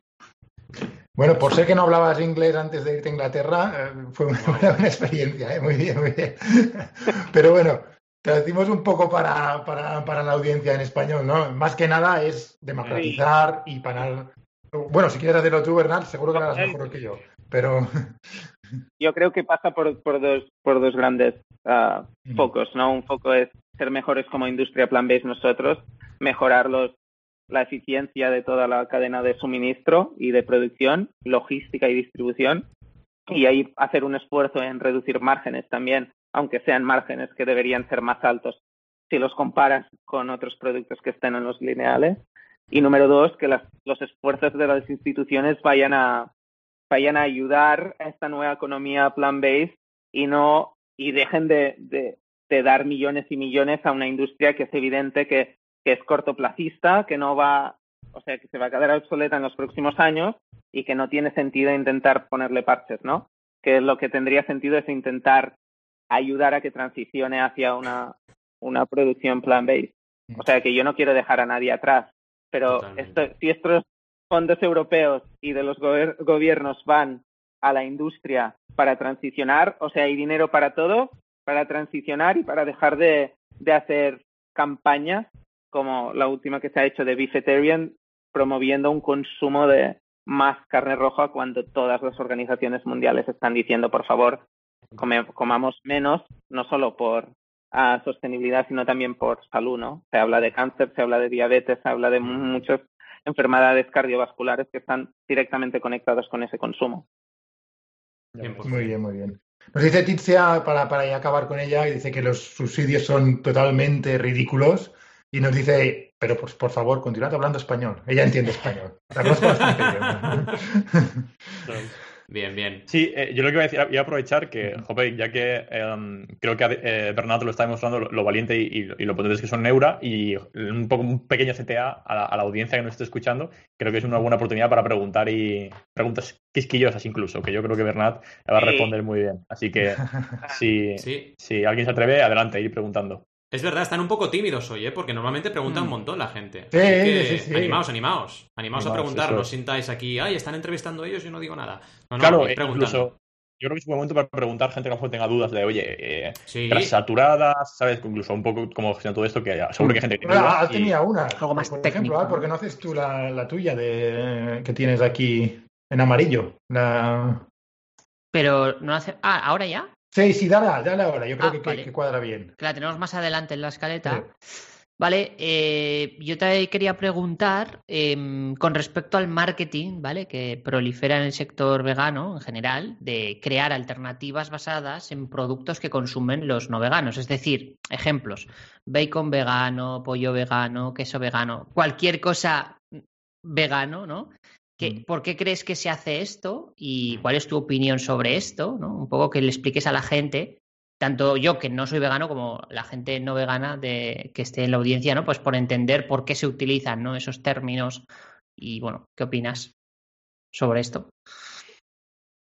Bueno, por ser que no hablabas inglés antes de irte a Inglaterra, eh, fue una, [laughs] buena experiencia, ¿eh? muy bien, muy bien. [laughs] Pero bueno, traducimos un poco para, para, para la audiencia en español, ¿no? Más que nada es democratizar y parar. Bueno, si quieres hacerlo tú, Bernard, seguro que lo harás mejor que yo. Pero [laughs] Yo creo que pasa por, por dos por dos grandes ah, focos, ¿no? Un foco es ser mejores como industria plan-based nosotros, mejorar los, la eficiencia de toda la cadena de suministro y de producción, logística y distribución, y ahí hacer un esfuerzo en reducir márgenes también, aunque sean márgenes que deberían ser más altos si los comparas con otros productos que estén en los lineales. Y número dos, que las- los esfuerzos de las instituciones vayan a, vayan a ayudar a esta nueva economía plan-based y no y dejen de, de- dar millones y millones a una industria que es evidente que, que es cortoplacista, que no va, o sea, que se va a quedar obsoleta en los próximos años y que no tiene sentido intentar ponerle parches, ¿no? Que lo que tendría sentido es intentar ayudar a que transicione hacia una, una producción plan-based. O sea, que yo no quiero dejar a nadie atrás, pero esto, si estos fondos europeos y de los gobiernos van a la industria para transicionar, o sea, hay dinero para todo, para transicionar y para dejar de, de hacer campañas como la última que se ha hecho de Beefetarian, promoviendo un consumo de más carne roja cuando todas las organizaciones mundiales están diciendo, por favor, come- comamos menos, no solo por ah, sostenibilidad, sino también por salud, ¿no? Se habla de cáncer, se habla de diabetes, se habla de mu- muchas enfermedades cardiovasculares que están directamente conectadas con ese consumo. 100%. Muy bien, muy bien. Nos dice Ticia, para, para ya acabar con ella, y dice que los subsidios son totalmente ridículos. Y nos dice, pero pues, por favor, continuad hablando español. Ella entiende español. La conozco bastante bien. Bien, bien. Sí, eh, yo lo que iba a decir, iba a aprovechar que, jope, ya que eh, creo que eh, Bernardo lo está demostrando lo, lo valiente y, y, lo potentes que son Neura y un, poco, un pequeño CTA a la, a la, audiencia que nos esté escuchando, creo que es una buena oportunidad para preguntar y preguntas quisquillosas incluso, que yo creo que Bernat va a responder muy bien. Así que [laughs] si, sí. si alguien se atreve, adelante, ir preguntando. Es verdad, están un poco tímidos hoy, ¿eh? porque normalmente preguntan un montón la gente. Sí, que, sí, sí. Animaos, animaos. Animaos a preguntar, no sintáis aquí, ay, están entrevistando ellos y yo no digo nada. No, no, claro, incluso yo creo que es un momento para preguntar gente que a lo mejor tenga dudas de, oye, eh, sí. saturadas, ¿sabes? Incluso un poco cómo gestiona todo esto, que seguro que hay gente que tiene dudas. Ah, tenía una. Algo más por técnico. Ejemplo, ¿por qué no haces tú la, la tuya de, que tienes aquí en amarillo? La... Pero no hace. Ah, ¿ahora ya? Sí, sí, dale, dale ahora. Yo creo Ah, que, vale. que cuadra bien. Que la tenemos más adelante en la escaleta. Vale, eh, yo te quería preguntar eh, con respecto al marketing, ¿vale? Que prolifera en el sector vegano en general, de crear alternativas basadas en productos que consumen los no veganos. Es decir, ejemplos, bacon vegano, pollo vegano, queso vegano, cualquier cosa vegano, ¿no? ¿Qué, ¿Por qué crees que se hace esto? ¿Y cuál es tu opinión sobre esto? ¿no? Un poco que le expliques a la gente tanto yo que no soy vegano como la gente no vegana de, que esté en la audiencia, ¿no? Pues por entender por qué se utilizan ¿no? esos términos y bueno, ¿qué opinas sobre esto?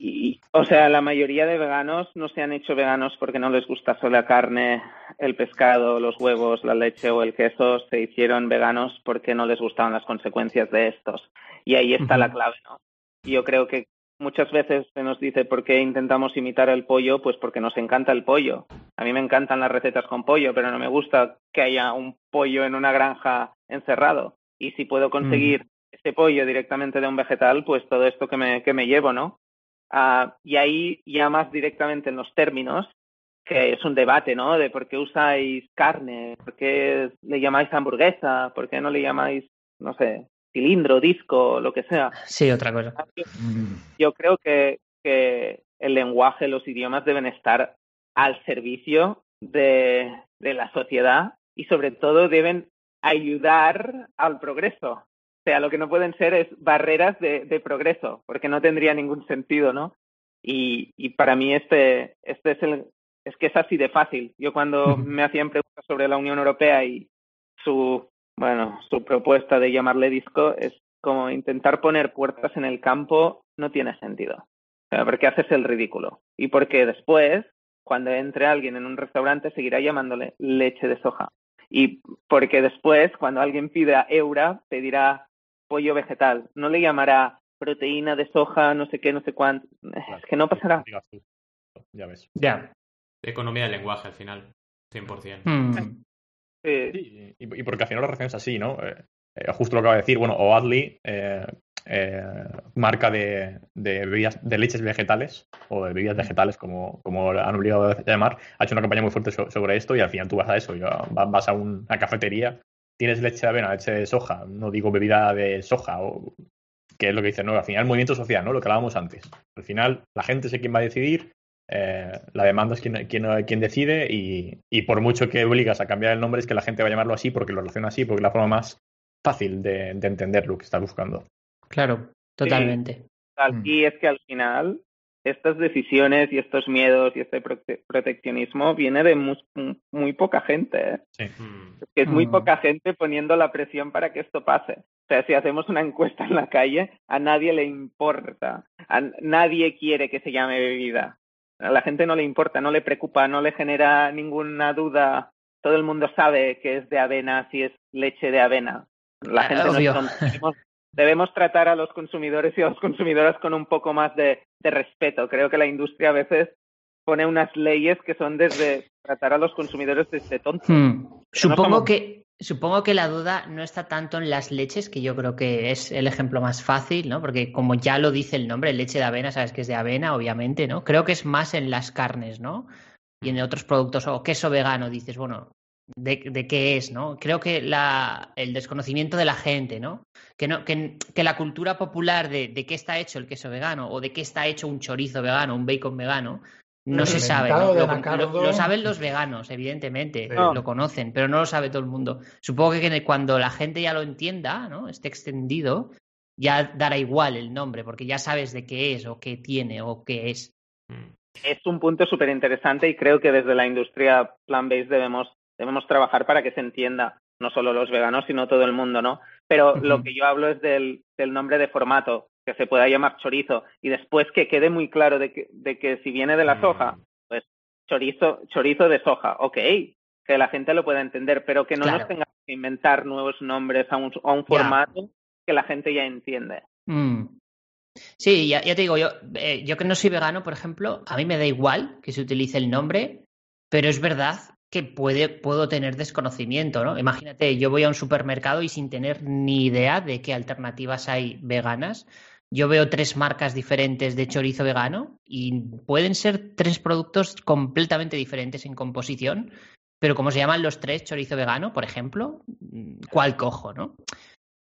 Y, o sea, la mayoría de veganos no se han hecho veganos porque no les gusta solo la carne, el pescado, los huevos, la leche o el queso. Se hicieron veganos porque no les gustaban las consecuencias de estos. Y ahí está la clave, ¿no? Yo creo que muchas veces se nos dice por qué intentamos imitar el pollo, pues porque nos encanta el pollo. A mí me encantan las recetas con pollo, pero no me gusta que haya un pollo en una granja encerrado. Y si puedo conseguir mm. ese pollo directamente de un vegetal, pues todo esto que me, que me llevo, ¿no? Uh, y ahí ya más directamente en los términos, que es un debate, ¿no? De por qué usáis carne, por qué le llamáis hamburguesa, por qué no le llamáis, no sé, cilindro, disco, lo que sea. Sí, otra cosa. Yo, yo creo que, que, el lenguaje, los idiomas deben estar al servicio de, de, la sociedad y sobre todo deben ayudar al progreso. O sea, lo que no pueden ser es barreras de, de progreso, porque no tendría ningún sentido, ¿no? Y, y para mí este, este es el, es que es así de fácil. Yo cuando me hacían preguntas sobre la Unión Europea y su bueno, su propuesta de llamarle disco es como intentar poner puertas en el campo no tiene sentido. O sea, porque haces el ridículo. Y porque después, cuando entre alguien en un restaurante, seguirá llamándole leche de soja. Y porque después, cuando alguien pida eura, pedirá pollo vegetal. No le llamará proteína de soja, no sé qué, no sé cuánto. Claro, es que no pasará. Ya ves. Ya. Economía del lenguaje al final, 100%. Mm. Sí. sí y, y, porque al final la relación es así, ¿no? Eh, eh, justo lo que acaba de decir, bueno, Oatly, eh, marca de, de, bebidas, de leches vegetales, o de bebidas vegetales, como, como han obligado a llamar, ha hecho una campaña muy fuerte so, sobre esto y al final tú vas a eso, vas a una cafetería, tienes leche de avena, leche de soja, no digo bebida de soja, o, que es lo que dice, ¿no? Al final, el movimiento social, ¿no? Lo que hablábamos antes. Al final, la gente es quien va a decidir, eh, la demanda es quien, quien, quien decide y, y, por mucho que obligas a cambiar el nombre es que la gente va a llamarlo así porque lo relaciona así, porque es la forma más fácil de, de entender lo que está buscando. Claro, totalmente. Sí. Y es que al final estas decisiones y estos miedos y este prote proteccionismo viene de muy, muy poca gente. ¿eh? Sí. Que es muy mm. poca gente poniendo la presión para que esto pase. O sea, si hacemos una encuesta en la calle, a nadie le importa. A nadie quiere que se llame bebida. A la gente no le importa, no le preocupa, no le genera ninguna duda. Todo el mundo sabe que es de avena si es leche de avena. La gente Obvio. no debemos, debemos, tratar a los consumidores y a las consumidoras con un poco más de, de respeto. Creo que la industria a veces pone unas leyes que son desde tratar a los consumidores desde tontos. Hmm. Supongo no que supongo que la duda no está tanto en las leches, que yo creo que es el ejemplo más fácil, ¿no? Porque como ya lo dice el nombre, leche de avena, sabes que es de avena, obviamente, ¿no? Creo que es más en las carnes, ¿no? Y en otros productos, o queso vegano, dices, bueno, ¿de, de qué es, no? Creo que la, el desconocimiento de la gente, ¿no? Que, no, que, que la cultura popular de, de qué está hecho el queso vegano o de qué está hecho un chorizo vegano, un bacon vegano, no El se sabe. Lo, anacardo- lo- lo saben los veganos, evidentemente, Sí. lo conocen, pero no lo sabe todo el mundo. Supongo que cuando la gente ya lo entienda, ¿no? Esté extendido, ya dará igual el nombre, porque ya sabes de qué es, o qué tiene, o qué es. Mm. Es un punto súper interesante y creo que desde la industria plant-based debemos, debemos trabajar para que se entienda, no solo los veganos, sino todo el mundo, ¿no? Pero lo que yo hablo es del, del nombre de formato, que se pueda llamar chorizo, y después que quede muy claro de que, de que si viene de la Mm. soja, pues chorizo, chorizo de soja, ok, que la gente lo pueda entender, pero que no Claro. nos tengamos que inventar nuevos nombres a un, a un formato que la gente ya entiende. Mm. Sí, ya, ya te digo, yo, eh, yo que no soy vegano, por ejemplo, a mí me da igual que se utilice el nombre, pero es verdad que puede, puedo tener desconocimiento, ¿no? Imagínate, yo voy a un supermercado y sin tener ni idea de qué alternativas hay veganas, yo veo tres marcas diferentes de chorizo vegano y pueden ser tres productos completamente diferentes en composición, pero como se llaman los tres chorizo vegano, por ejemplo, ¿cuál cojo, no?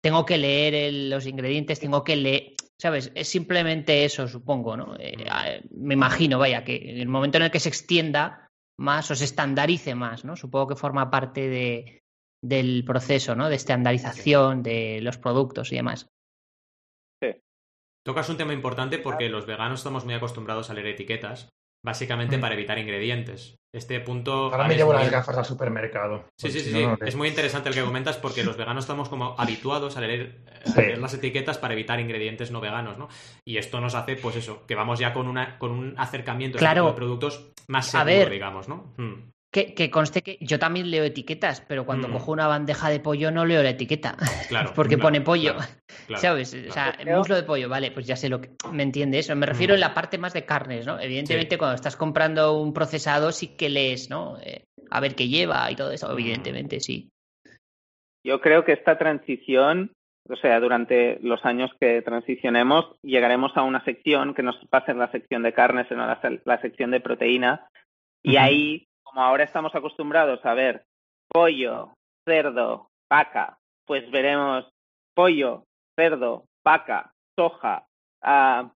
Tengo que leer el- los ingredientes, tengo que leer, ¿sabes? Es simplemente eso, supongo, ¿no? Eh, a- me imagino, vaya, que en el momento en el que se extienda más o se estandarice más, ¿no? Supongo que forma parte de, del proceso, ¿no? De estandarización de los productos y demás. Tocas un tema importante porque los veganos estamos muy acostumbrados a leer etiquetas, básicamente Mm. para evitar ingredientes. Este punto. Ahora me llevo muy- las gafas al supermercado. Sí, sí, sí, si sí. no, no Es muy interesante el que comentas porque [laughs] los veganos estamos como habituados a leer, a las etiquetas para evitar ingredientes no veganos, ¿no? Y esto nos hace, pues eso, que vamos ya con una con un acercamiento a este Claro. de productos más A seguro, ver. digamos, ¿no? Mm. Que, que conste que yo también leo etiquetas, pero cuando Mm. cojo una bandeja de pollo no leo la etiqueta, [laughs] Claro. porque claro, pone pollo. claro, [laughs] claro, ¿Sabes? claro. O sea, muslo de pollo, vale, pues ya sé lo que me entiende eso. Me refiero Mm. en la parte más de carnes, ¿no? Evidentemente, Sí. cuando estás comprando un procesado, sí que lees, ¿no? Eh, a ver qué lleva y todo eso, Mm. evidentemente, sí. Yo creo que esta transición, o sea, durante los años que transicionemos, llegaremos a una sección que nos pase en la sección de carnes, en la, la sección de proteína, y ahí, como ahora estamos acostumbrados a ver pollo, cerdo, vaca, pues veremos pollo, cerdo, vaca, soja, ah.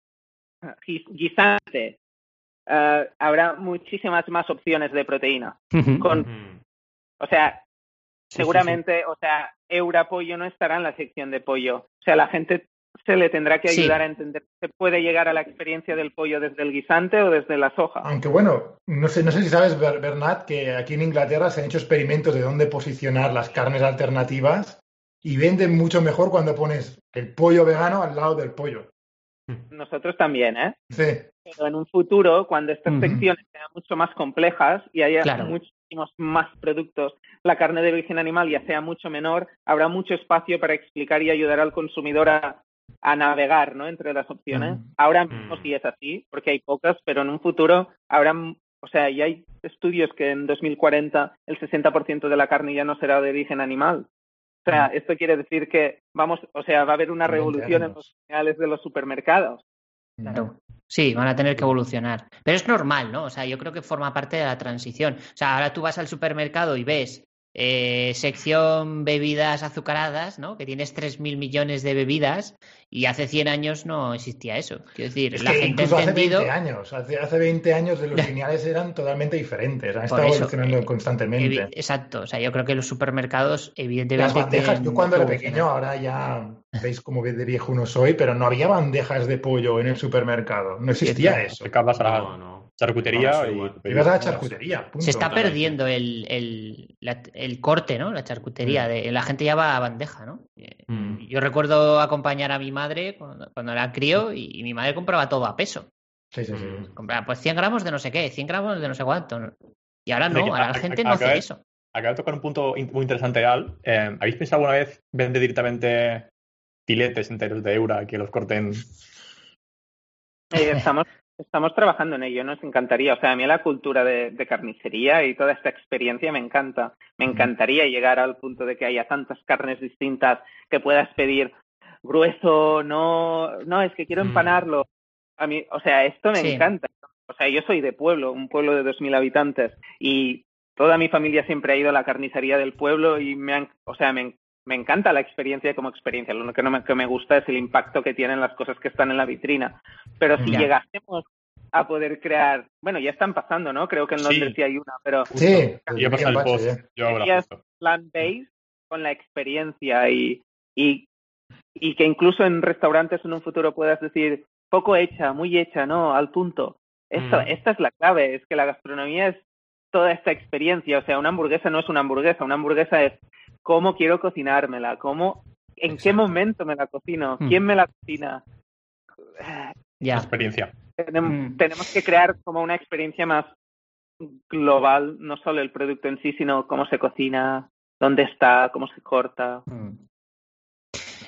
Ah, habrá muchísimas más opciones de proteína. Con, o sea, Sí, sí, seguramente, o sea, Eura Pollo no estará en la sección de pollo. O sea, la gente se le tendrá que Sí. ayudar a entender que se puede llegar a la experiencia del pollo desde el guisante o desde la soja. Aunque bueno, no sé, no sé si sabes, Ber- Bernat, que aquí en Inglaterra se han hecho experimentos de dónde posicionar las carnes alternativas y venden mucho mejor cuando pones el pollo vegano al lado del pollo. Nosotros también, ¿eh? Sí, Pero en un futuro, cuando estas secciones sean mucho más complejas y haya Claro. muchísimos más productos, la carne de origen animal ya sea mucho menor, habrá mucho espacio para explicar y ayudar al consumidor a, a navegar ¿no? entre las opciones. Ujú. Ahora mismo Mm. sí es así, porque hay pocas, pero en un futuro habrá, o sea, ya hay estudios que en 2040 el 60% de la carne ya no será de origen animal. O sea, esto quiere decir que vamos, o sea, va a haber una 20 revolución en los cereales de los supermercados. Claro. Sí, van a tener que evolucionar. Pero es normal, ¿no? O sea, yo creo que forma parte de la transición. O sea, ahora tú vas al supermercado y ves eh, sección bebidas azucaradas, ¿no? Que tienes 3.000 millones de bebidas y hace 100 años no existía eso. Quiero decir, Es la que gente ha incluso hace entendido... 20 años, hace, hace 20 años de los [laughs] lineales eran totalmente diferentes, han Por estado eso, evolucionando eh, constantemente. Evi- Exacto, o sea, yo creo que los supermercados, evidentemente. Las bandejas, yo cuando era pequeño, ahora ya veis cómo de viejo uno soy, pero no había bandejas de pollo en el supermercado, no existía eso. Vas a la No, no. charcutería No, y... Ibas a la charcutería, punto. Se está perdiendo el, el, la- el corte, ¿no? La charcutería. Mm. De, la gente ya va a bandeja, ¿no? Eh, Mm. Yo recuerdo acompañar a mi madre cuando, cuando la crió y, y mi madre compraba todo a peso. Sí, sí, sí. Mm. Compraba pues 100 gramos de no sé qué, 100 gramos de no sé cuánto. Y ahora no, ahora la gente a- no hace eso. Acaba de tocar un punto muy interesante, Al. Eh, ¿Habéis pensado alguna vez vender directamente filetes enteros de Eura que los corten? Eh, estamos, estamos trabajando en ello, nos encantaría. O sea, a mí la cultura de, de carnicería y toda esta experiencia me encanta. Me encantaría llegar al punto de que haya tantas carnes distintas que puedas pedir grueso, no, no, es que quiero Mm. empanarlo. A mí, o sea, esto me Sí. encanta. O sea, yo soy de pueblo, un pueblo de 2.000 habitantes y toda mi familia siempre ha ido a la carnicería del pueblo y me han, o sea, me, me encanta la experiencia como experiencia. Lo único que no me, que me gusta es el impacto que tienen las cosas que están en la vitrina. Pero si Ya. llegásemos a poder crear, bueno, ya están pasando, ¿no? Creo que en. Londres sí hay una, pero Sí, Yo el post, yo foto. plant-based con la experiencia y, y, y que incluso en restaurantes en un futuro puedas decir poco hecha, muy hecha, ¿no? Al punto. Esto, Mm. Esta es la clave, es que la gastronomía es toda esta experiencia. O sea, una hamburguesa no es una hamburguesa, una hamburguesa es cómo quiero cocinármela, cómo, en qué momento me la cocino, Mm. quién me la cocina. Ya. Experiencia. Tenem- Mm. Tenemos que crear como una experiencia más global, no solo el producto en sí, sino cómo se cocina, dónde está, cómo se corta.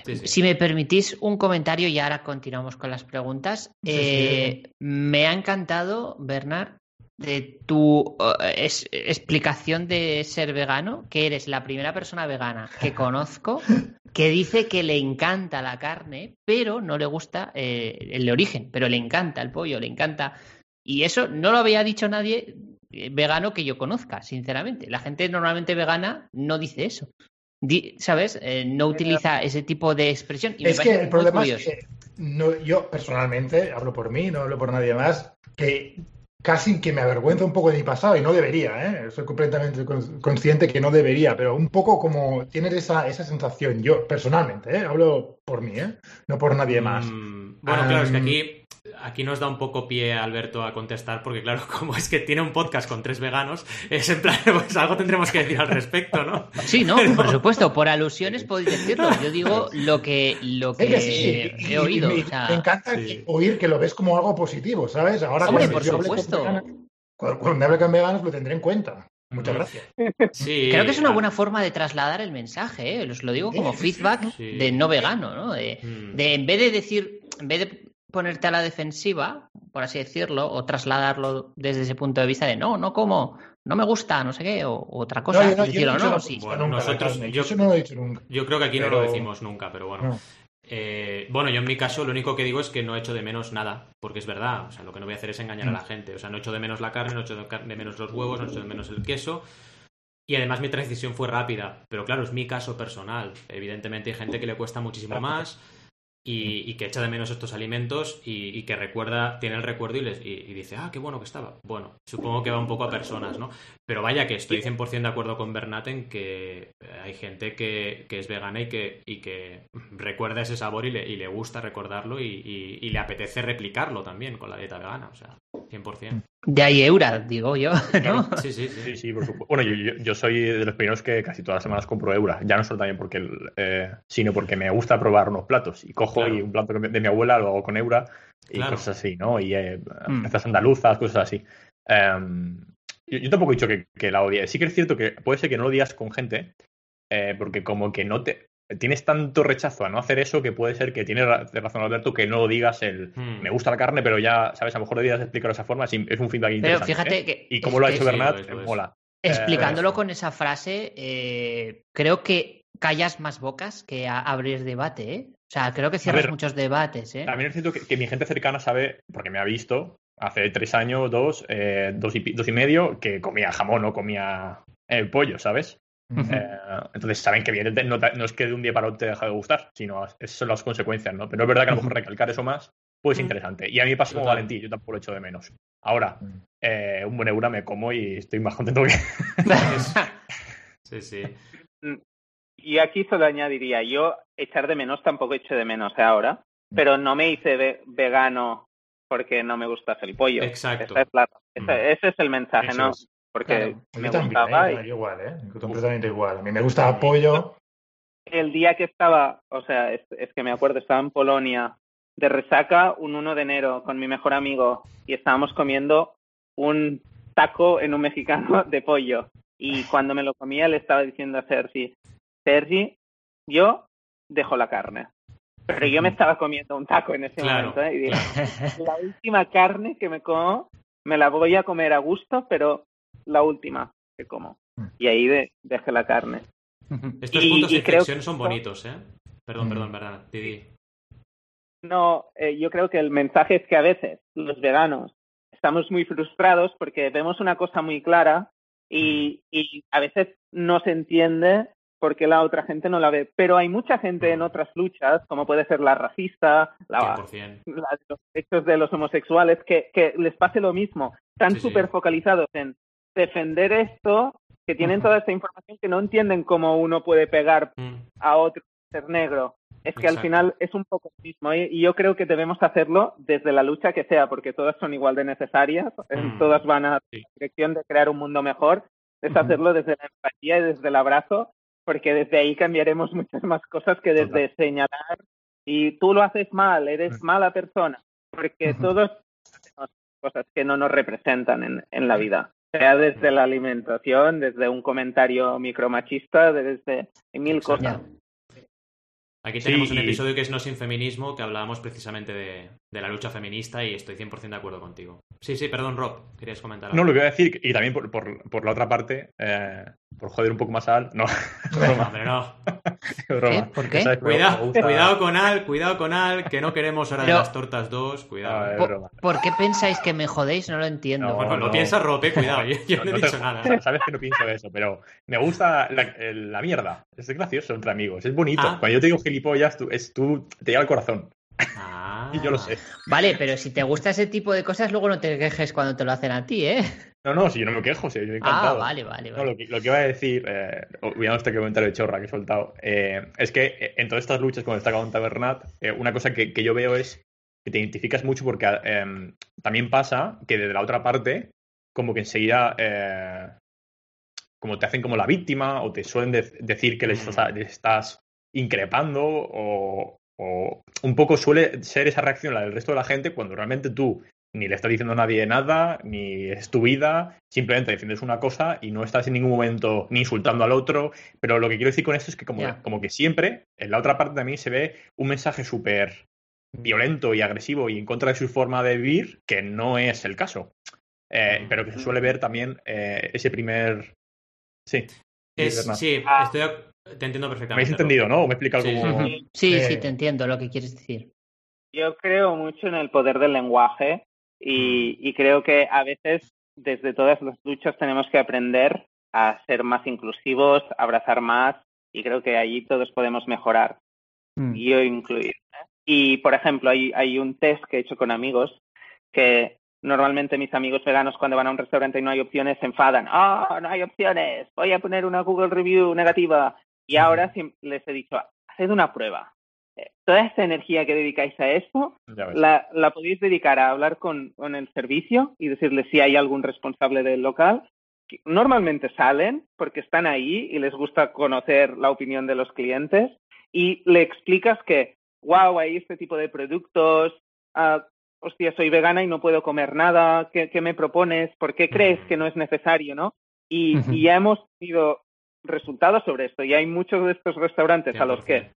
Sí, sí. Si me permitís un comentario y ahora continuamos con las preguntas. Sí. Eh, me ha encantado, Bernard, de tu eh, es- explicación de ser vegano, que eres la primera persona vegana que conozco que dice que le encanta la carne, pero no le gusta eh, el de origen, pero le encanta el pollo, le encanta. Y eso no lo había dicho nadie vegano que yo conozca, sinceramente. La gente normalmente vegana no dice eso. Di- ¿Sabes? Eh, no utiliza ese tipo de expresión. Y me Es que el problema curioso. es que no, yo personalmente, hablo por mí, no hablo por nadie más, que casi que me avergüenza un poco de mi pasado y no debería, ¿eh? Soy completamente cons- consciente que no debería, pero un poco como tienes esa, esa sensación, yo personalmente, ¿eh? Hablo por mí, ¿eh? No por nadie más. Mm, bueno, claro, es que aquí, aquí nos da un poco pie Alberto a contestar, porque claro, [laughs] como es que tiene un podcast con tres veganos, es en plan, [laughs] pues algo tendremos que decir al respecto, ¿no? Sí, no, Pero- por supuesto, por alusiones podéis decirlo. Yo digo [laughs] lo que, lo que que sí, y- he oído. y o sea, me encanta sí. oír que lo ves como algo positivo, ¿sabes? Ahora Hombre, cuando por yo hable con supuesto. veganos- cuando, me hable con veganos lo tendré en cuenta. Muchas gracias. Sí, Creo que es una buena forma de trasladar el mensaje, ¿eh? os lo digo como Sí, sí, sí, feedback sí. de no vegano, ¿no? De, mm, de en vez de decir, en vez de ponerte a la defensiva, por así decirlo, o trasladarlo desde ese punto de vista de no, no como, no me gusta, no sé qué, o, o otra cosa, No, yo no- yo decirlo, no no, sí. Bueno, nunca nosotros- yo- Eso no lo he dicho nunca. Yo creo que aquí no lo decimos nunca, pero bueno. No. Eh, bueno, yo en mi caso lo único que digo es que no echo de menos nada, porque es verdad. O sea, lo que no voy a hacer es engañar a la gente. O sea, no echo de menos la carne, no echo de menos los huevos, no echo de menos el queso. Y además mi transición fue rápida. Pero claro, es mi caso personal. Evidentemente hay gente que le cuesta muchísimo más y, y que echa de menos estos alimentos y, y que recuerda, tiene el recuerdo y, les, y, dice, ah, qué bueno que estaba. Bueno, supongo que va un poco a personas, ¿no? Pero vaya que estoy 100% de acuerdo con Bernat en que hay gente que, que es vegana y que, y que recuerda ese sabor y le, le gusta recordarlo y le apetece replicarlo también con la dieta vegana, o sea, 100%. De ahí Eura, digo yo, [laughs] ¿no? Sí, sí, sí. Sí, sí, por supuesto. Bueno, yo, yo- yo soy de los primeros que casi todas las semanas compro Eura. Ya no solo también porque, el- eh, sino porque me gusta probar unos platos. Y cojo Claro. y un plato de mi abuela lo hago con Eura y Claro. cosas así, ¿no? Y eh, Mm. recetas andaluzas, cosas así. Em, yo, yo tampoco he dicho que, que la odie. Sí que es cierto que puede ser que no lo digas con gente, eh, porque como que no te... Tienes tanto rechazo a no hacer eso que puede ser que tiene ra- razón Alberto que no lo digas el Hmm. me gusta la carne, pero ya, ¿sabes? A lo mejor debías explicarlo de esa forma. Es un feedback Pero fíjate ¿eh? que. Y como lo ha hecho sí, Bernat, es, mola. Explicándolo Eh, con esa frase, eh, creo que callas más bocas que a- abrir debate, ¿eh? O sea, creo que cierras ver, muchos debates, ¿eh? También es cierto que, que mi gente cercana sabe, porque me ha visto hace tres años, dos, eh, dos, y, dos y medio, que comía jamón, no comía eh, pollo, ¿sabes? Eh, entonces saben que evidentemente no, te- no es que de un día para otro te deja de gustar, sino esas son las consecuencias, ¿no? Pero es verdad que a lo mejor recalcar eso más puede ser Mm. interesante. Y a mí me pasa como Total. Valentín, yo tampoco lo echo de menos. Ahora, Mm. eh, un buen eura me como y estoy más contento que... [laughs] [laughs] Sí, sí. Y aquí solo añadiría, yo echar de menos tampoco echo de menos ahora, pero no me hice ve- vegano porque no me gusta el pollo. Exacto. Esa es la- esa- Mm. ese es el mensaje, Eso ¿no? es. Porque Claro. me también, gustaba ¿eh? y igual, ¿eh? Completamente igual. A mí me gusta apoyo. el día que estaba, o sea, es, es que me acuerdo, estaba en Polonia de resaca un 1 de enero con mi mejor amigo y estábamos comiendo un taco en un mexicano [laughs] de pollo. Y cuando me lo comía le estaba diciendo a Sergi, Sergi, yo dejo la carne. Pero yo me estaba comiendo un taco en ese Claro, momento. ¿eh? Y digo, la última carne que me como, me la voy a comer a gusto, pero la última que como. Y ahí de- dejé la carne. [laughs] Estos Y- puntos de y inflexión son bonitos, ¿eh? Perdón, Mm. perdón, verdad. Didi. No, eh, yo creo que el mensaje es que a veces los veganos estamos muy frustrados porque vemos una cosa muy clara y, y a veces no se entiende porque la otra gente no la ve. Pero hay mucha gente en otras luchas, como puede ser la racista, la, 100%. la de los derechos de los homosexuales, que, que les pase lo mismo. Están Sí, sí. súper focalizados en defender esto, que tienen toda esta información que no entienden cómo uno puede pegar Mm. a otro ser negro. Es que al final es un poco lo mismo ¿eh? y yo creo que debemos hacerlo desde la lucha que sea, porque todas son igual de necesarias, Mm. todas van a Sí. la dirección de crear un mundo mejor, es hacerlo desde la empatía y desde el abrazo, porque desde ahí cambiaremos [laughs] muchas más cosas que desde señalar y tú lo haces mal, eres Mm. mala persona, porque todos hacemos cosas que no nos representan en, en la vida, sea desde la alimentación, desde un comentario micromachista, desde mil Exacto. cosas. Aquí Sí, tenemos un y- episodio que es No sin feminismo, que hablábamos precisamente de, de la lucha feminista y estoy 100% de acuerdo contigo. Sí, sí, perdón, Rob, querías comentar algo. No, lo que voy a decir, y también por, por, por la otra parte, eh, por joder un poco más a Al, no, [laughs] No, hombre, no. broma. ¿Qué? ¿Por qué? Sabes Cuidado, cuidado con Al, cuidado con Al, que no queremos hora de las tortas 2, No, cuidado. es ¿Por, qué pensáis que me jodéis? No lo entiendo. No, Bueno, lo no. piensa Rob, eh, cuidado, [laughs] yo, yo no he No te- dicho nada. Sabes que no pienso eso, pero me gusta la, la mierda. Es gracioso entre amigos, es bonito. Ah. Cuando yo te digo gilipollas, tú, es, tú te llega al corazón. Ah. Y yo lo sé. Vale, pero si te gusta ese tipo de cosas, luego no te quejes cuando te lo hacen a ti, ¿eh? No, no, si yo no me quejo, si yo he Ah, encantado. vale, vale, No, vale. lo, que, lo que iba a decir, eh, olvidando este comentario de chorra que he soltado, eh, es que eh, en todas estas luchas, cuando está contando Bernat, eh, una cosa que, que yo veo es que te identificas mucho porque eh, también pasa que desde la otra parte, como que enseguida, eh, como te hacen como la víctima o te suelen de- decir que les Mm. estás, les estás increpando o, o un poco suele ser esa reacción la del resto de la gente cuando realmente tú ni le estás diciendo a nadie nada, ni es tu vida, simplemente defiendes una cosa y no estás en ningún momento ni insultando al otro. Pero lo que quiero decir con esto es que como, como que siempre, en la otra parte también se ve un mensaje súper violento y agresivo y en contra de su forma de vivir, que no es el caso. Eh, Mm. pero que se suele ver también eh, ese primer... Sí. Es- sí, Ah. estoy, te entiendo ¿Me perfectamente. habéis entendido, no? ¿O me he explicado Sí. Sí, sí, te entiendo lo que quieres decir. Yo creo mucho en el poder del lenguaje y, y creo que a veces desde todas las luchas tenemos que aprender a ser más inclusivos, abrazar más y creo que allí todos podemos mejorar, Mm. yo incluido. Y por ejemplo, hay, hay un test que he hecho con amigos que normalmente mis amigos veganos cuando van a un restaurante y no hay opciones se enfadan. Ah, no hay opciones, voy a poner una Google Review negativa. Y ahora les he dicho, haced una prueba. Eh, Toda esta energía que dedicáis a esto, la, la podéis dedicar a hablar con, con el servicio y decirle si hay algún responsable del local. Normalmente salen porque están ahí y les gusta conocer la opinión de los clientes y le explicas que, wow, hay este tipo de productos, ah, hostia, soy vegana y no puedo comer nada, ¿qué, qué me propones? ¿Por qué crees que no es necesario, no? Y, y ya hemos tenido resultados sobre esto y hay muchos de estos restaurantes a los que 100%.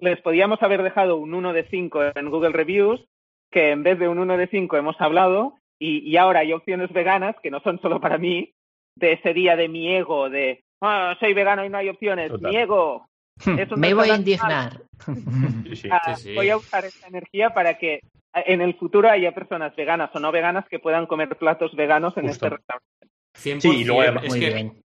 les podíamos haber dejado un 1 de 5 en Google Reviews, que en vez de un 1 de 5 hemos hablado, y, y ahora hay opciones veganas que no son solo para mí, de ese día de mi ego, de ah, soy vegano y no hay opciones, Total. mi ego. Un Me voy a indignar. [laughs] Sí, sí. Ah, Sí. Voy a usar esa energía para que en el futuro haya personas veganas o no veganas que puedan comer platos veganos en Justo. este restaurante. 100%. Sí, y luego además- es Muy que bien.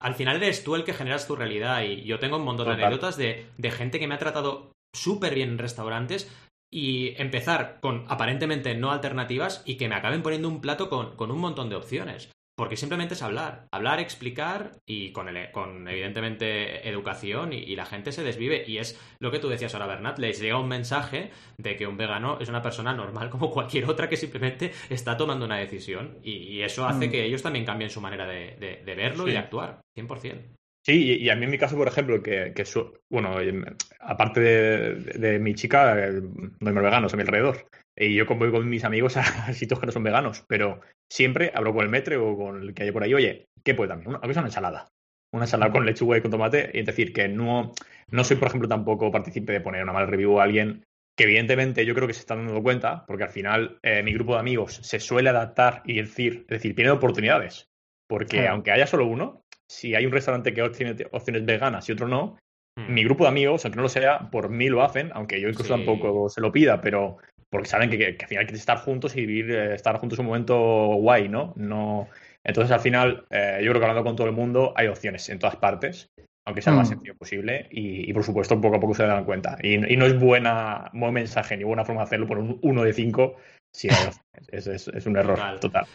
Al final eres tú el que generas tu realidad y yo tengo un montón de Total. anécdotas de, de gente que me ha tratado súper bien en restaurantes y empezar con aparentemente no alternativas y que me acaben poniendo un plato con, con un montón de opciones. Porque simplemente es hablar, hablar, explicar y con, el- con evidentemente educación y, y la gente se desvive. Y es lo que tú decías ahora, Bernat, les llega un mensaje de que un vegano es una persona normal como cualquier otra que simplemente está tomando una decisión. Y, y eso hace Mm. que ellos también cambien su manera de, de- de verlo y de actuar, 100%. Sí, y, a mí en mi caso, por ejemplo, que, que su- bueno, em, aparte de, de mi chica, no hay más veganos a mi alrededor. Y yo como voy con mis amigos a [laughs] sitios que no son veganos, pero siempre hablo con el metre o con el que haya por ahí, oye, ¿qué puede también? Una, una ensalada. Una ensalada con lechuga y con tomate. Y es decir, que no, no soy, por ejemplo, tampoco partícipe de poner una mala review a alguien que evidentemente yo creo que se están dando cuenta, porque al final eh, mi grupo de amigos se suele adaptar y decir, es decir, tiene oportunidades. Porque Claro. aunque haya solo uno, si hay un restaurante que tiene opciones veganas y otro no, Mm. mi grupo de amigos, aunque no lo sea, por mí lo hacen, aunque yo incluso Sí. tampoco se lo pida, pero porque saben que, que- que al final hay que estar juntos y vivir, eh, estar juntos un momento guay, ¿no? no Entonces, al final, eh, yo creo que hablando con todo el mundo, hay opciones en todas partes. aunque sea lo más Mm. sencillo posible, y, y, por supuesto poco a poco se dan cuenta. Y, y no es buena, buen mensaje ni buena forma de hacerlo por un 1 de 5 si es, es, es, un error Total. total.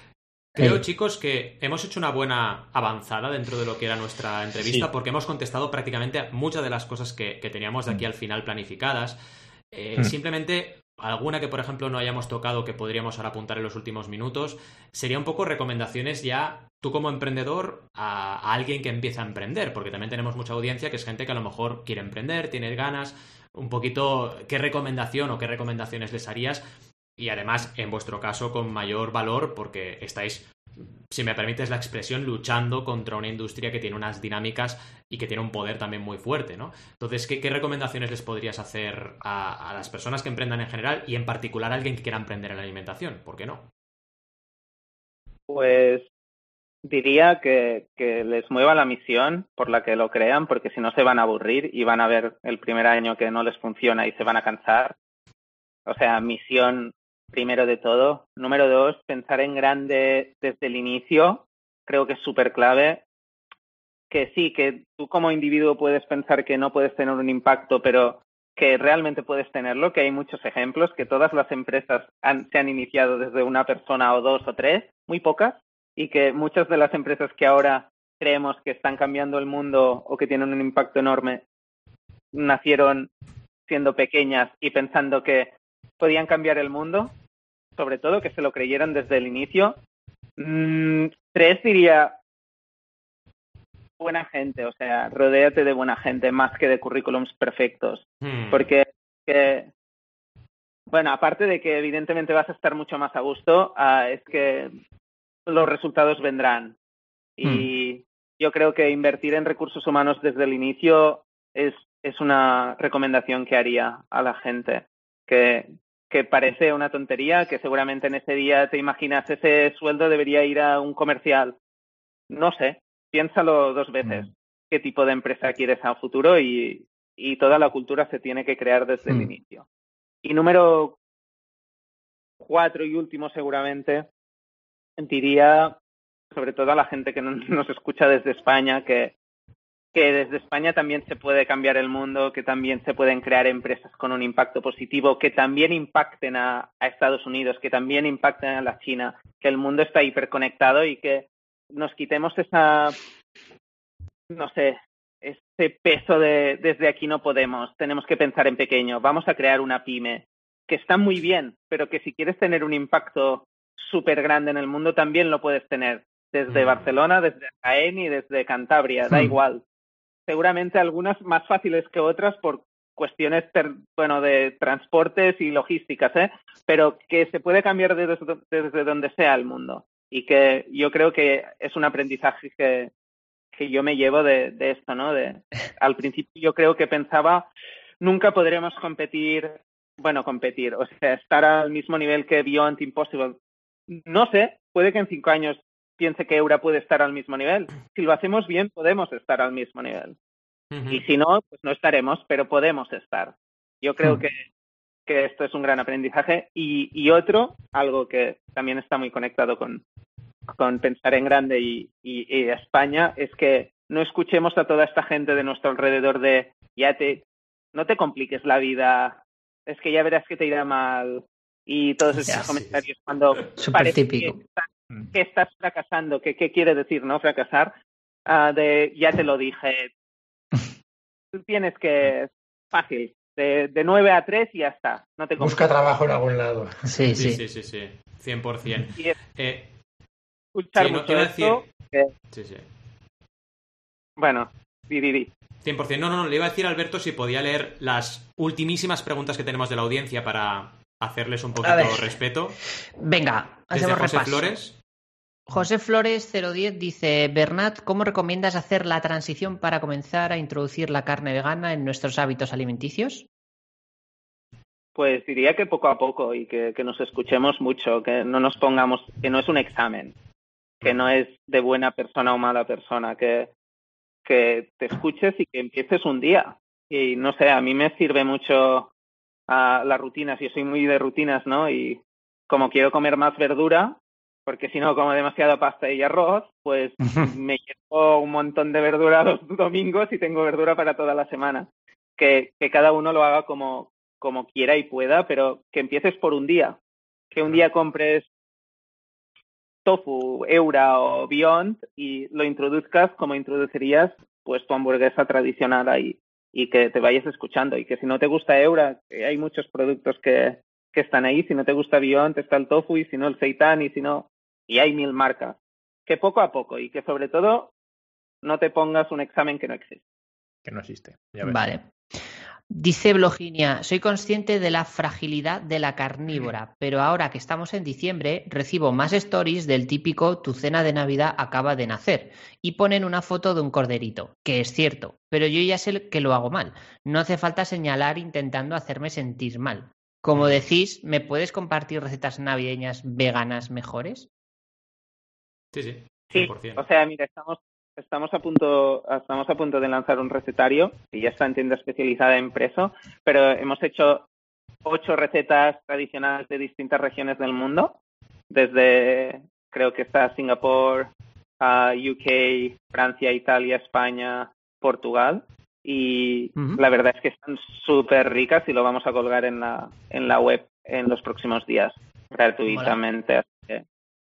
Creo, Sí. chicos, que hemos hecho una buena avanzada dentro de lo que era nuestra entrevista, Sí. porque hemos contestado prácticamente a muchas de las cosas que, que teníamos de aquí Mm. al final planificadas. Eh, Mm. Simplemente alguna que, por ejemplo, no hayamos tocado que podríamos ahora apuntar en los últimos minutos, sería un poco recomendaciones ya tú como emprendedor a, a alguien que empieza a emprender, porque también tenemos mucha audiencia que es gente que a lo mejor quiere emprender, tiene ganas, un poquito qué recomendación o qué recomendaciones les harías y además en vuestro caso con mayor valor porque estáis si me permites la expresión, luchando contra una industria que tiene unas dinámicas y que tiene un poder también muy fuerte, ¿no? Entonces, ¿qué, qué recomendaciones les podrías hacer a, las personas que emprendan en general y en particular a alguien que quiera emprender en la alimentación? ¿Por qué no? Pues diría que, que, les mueva la misión por la que lo crean, porque si no se van a aburrir y van a ver el primer año que no les funciona y se van a cansar. O sea, misión primero de todo. Número dos, pensar en grande desde el inicio. Creo que es súper clave. Que sí, que tú como individuo puedes pensar que no puedes tener un impacto, pero que realmente puedes tenerlo, que hay muchos ejemplos, que todas las empresas han, se han iniciado desde una persona o dos o tres, muy pocas, y que muchas de las empresas que ahora creemos que están cambiando el mundo o que tienen un impacto enorme nacieron siendo pequeñas y pensando que podían cambiar el mundo, sobre todo que se lo creyeran desde el inicio. Mm, tres diría buena gente, o sea, rodéate de buena gente más que de currículums perfectos, Hmm. porque que, bueno, aparte de que evidentemente vas a estar mucho más a gusto, uh, es que los resultados vendrán. Y mm. yo creo que invertir en recursos humanos desde el inicio es, es una recomendación que haría a la gente. Que, que parece una tontería, que seguramente en ese día te imaginas ese sueldo debería ir a un comercial. No sé, piénsalo dos veces. Mm. ¿Qué tipo de empresa quieres a futuro? Y, y toda la cultura se tiene que crear desde mm. el inicio. Y número cuatro y último seguramente, diría sobre todo a la gente que no, [laughs] nos escucha desde España que, que desde España también se puede cambiar el mundo, que también se pueden crear empresas con un impacto positivo, que también impacten a, a Estados Unidos, que también impacten a la China, que el mundo está hiperconectado y que nos quitemos esa, no sé, ese peso de desde aquí no podemos, tenemos que pensar en pequeño, vamos a crear una pyme, que está muy bien, pero que si quieres tener un impacto súper grande en el mundo también lo puedes tener desde mm. Barcelona, desde Jaén y desde Cantabria, da mm. igual. Seguramente algunas más fáciles que otras por cuestiones bueno de transportes y logísticas, ¿eh? pero que se puede cambiar desde, desde donde sea el mundo y que yo creo que es un aprendizaje que, que yo me llevo de, de esto, ¿no? De, al principio yo creo que pensaba nunca podremos competir, bueno, competir, o sea, estar al mismo nivel que Beyond Impossible. No sé, puede que en cinco años piense que Eura puede estar al mismo nivel. Si lo hacemos bien, podemos estar al mismo nivel. Uh -huh. Y si no, pues no estaremos, pero podemos estar. Yo creo uh -huh. que, que, esto es un gran aprendizaje. Y, y, otro, algo que también está muy conectado con, con pensar en grande y, y, y, España, es que no escuchemos a toda esta gente de nuestro alrededor de ya te, no te compliques la vida, es que ya verás que te irá mal. Y todos esos comentarios sí. cuando Súper típico. Que, que estás fracasando, que qué quiere decir no fracasar, uh, de ya te lo dije. Tú tienes que fácil, de, de 9 a 3 y ya está. No te Busca trabajo en algún lado. Sí, sí. Sí, sí, sí. sí. 100%. Y es, eh, escuchar sí, no, mucho a esto, decir- que, sí, sí. bueno, di, di, di. 100%. No, no, no, le iba a decir a Alberto si podía leer las ultimísimas preguntas que tenemos de la audiencia para hacerles un poquito de respeto. Venga, Desde hacemos José repaso. Flores. José Flores 010 dice, Bernat, ¿cómo recomiendas hacer la transición para comenzar a introducir la carne vegana en nuestros hábitos alimenticios? Pues diría que poco a poco y que, que nos escuchemos mucho, que no nos pongamos, que no es un examen, que no es de buena persona o mala persona, que, que te escuches y que empieces un día. Y no sé, a mí me sirve mucho a las rutinas, yo soy muy de rutinas, ¿no? Y como quiero comer más verdura, porque si no como demasiada pasta y arroz, pues me llevo un montón de verdura [laughs] los domingos y tengo verdura para toda la semana. Que, que cada uno lo haga como, como quiera y pueda, pero que empieces por un día. Que un día compres tofu, eura o beyond y lo introduzcas como introducirías pues tu hamburguesa tradicional ahí y que te vayas escuchando y que si no te gusta eura, que hay muchos productos que, que están ahí, si no te gusta beyond está el tofu y si no el seitan y si no y hay mil marcas. Que poco a poco y que sobre todo no te pongas un examen que no existe. Que no existe. Vale. Dice Bloginia, soy consciente de la fragilidad de la carnívora, pero ahora que estamos en diciembre recibo más stories del típico tu cena de Navidad acaba de nacer y ponen una foto de un corderito, que es cierto, pero yo ya sé que lo hago mal. No hace falta señalar intentando hacerme sentir mal. Como decís, ¿me puedes compartir recetas navideñas veganas mejores? Sí, sí. Sí, o sea, mira, estamos Estamos a punto, estamos a punto de lanzar un recetario que ya está en tienda especializada en preso, pero hemos hecho ocho recetas tradicionales de distintas regiones del mundo, desde creo que está Singapur, UK, Francia, Italia, España, Portugal. Y la verdad es que están súper ricas y lo vamos a colgar en la, en la web en los próximos días gratuitamente.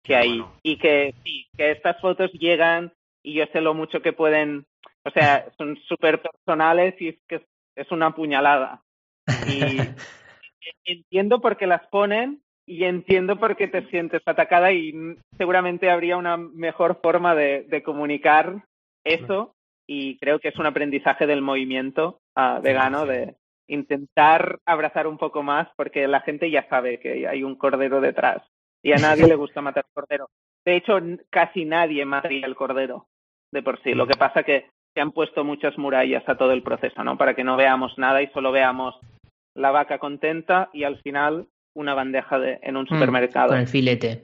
que, hay, y que sí, que estas fotos llegan y yo sé lo mucho que pueden, o sea, son súper personales y es que es una puñalada. Y [laughs] entiendo por qué las ponen y entiendo por qué te sientes atacada y seguramente habría una mejor forma de, de comunicar eso y creo que es un aprendizaje del movimiento uh, vegano de intentar abrazar un poco más porque la gente ya sabe que hay un cordero detrás y a nadie le gusta matar cordero. De hecho, casi nadie mataría el cordero de por sí. Lo que pasa que se han puesto muchas murallas a todo el proceso, ¿no? Para que no veamos nada y solo veamos la vaca contenta y al final una bandeja de, en un mm, supermercado. con el filete.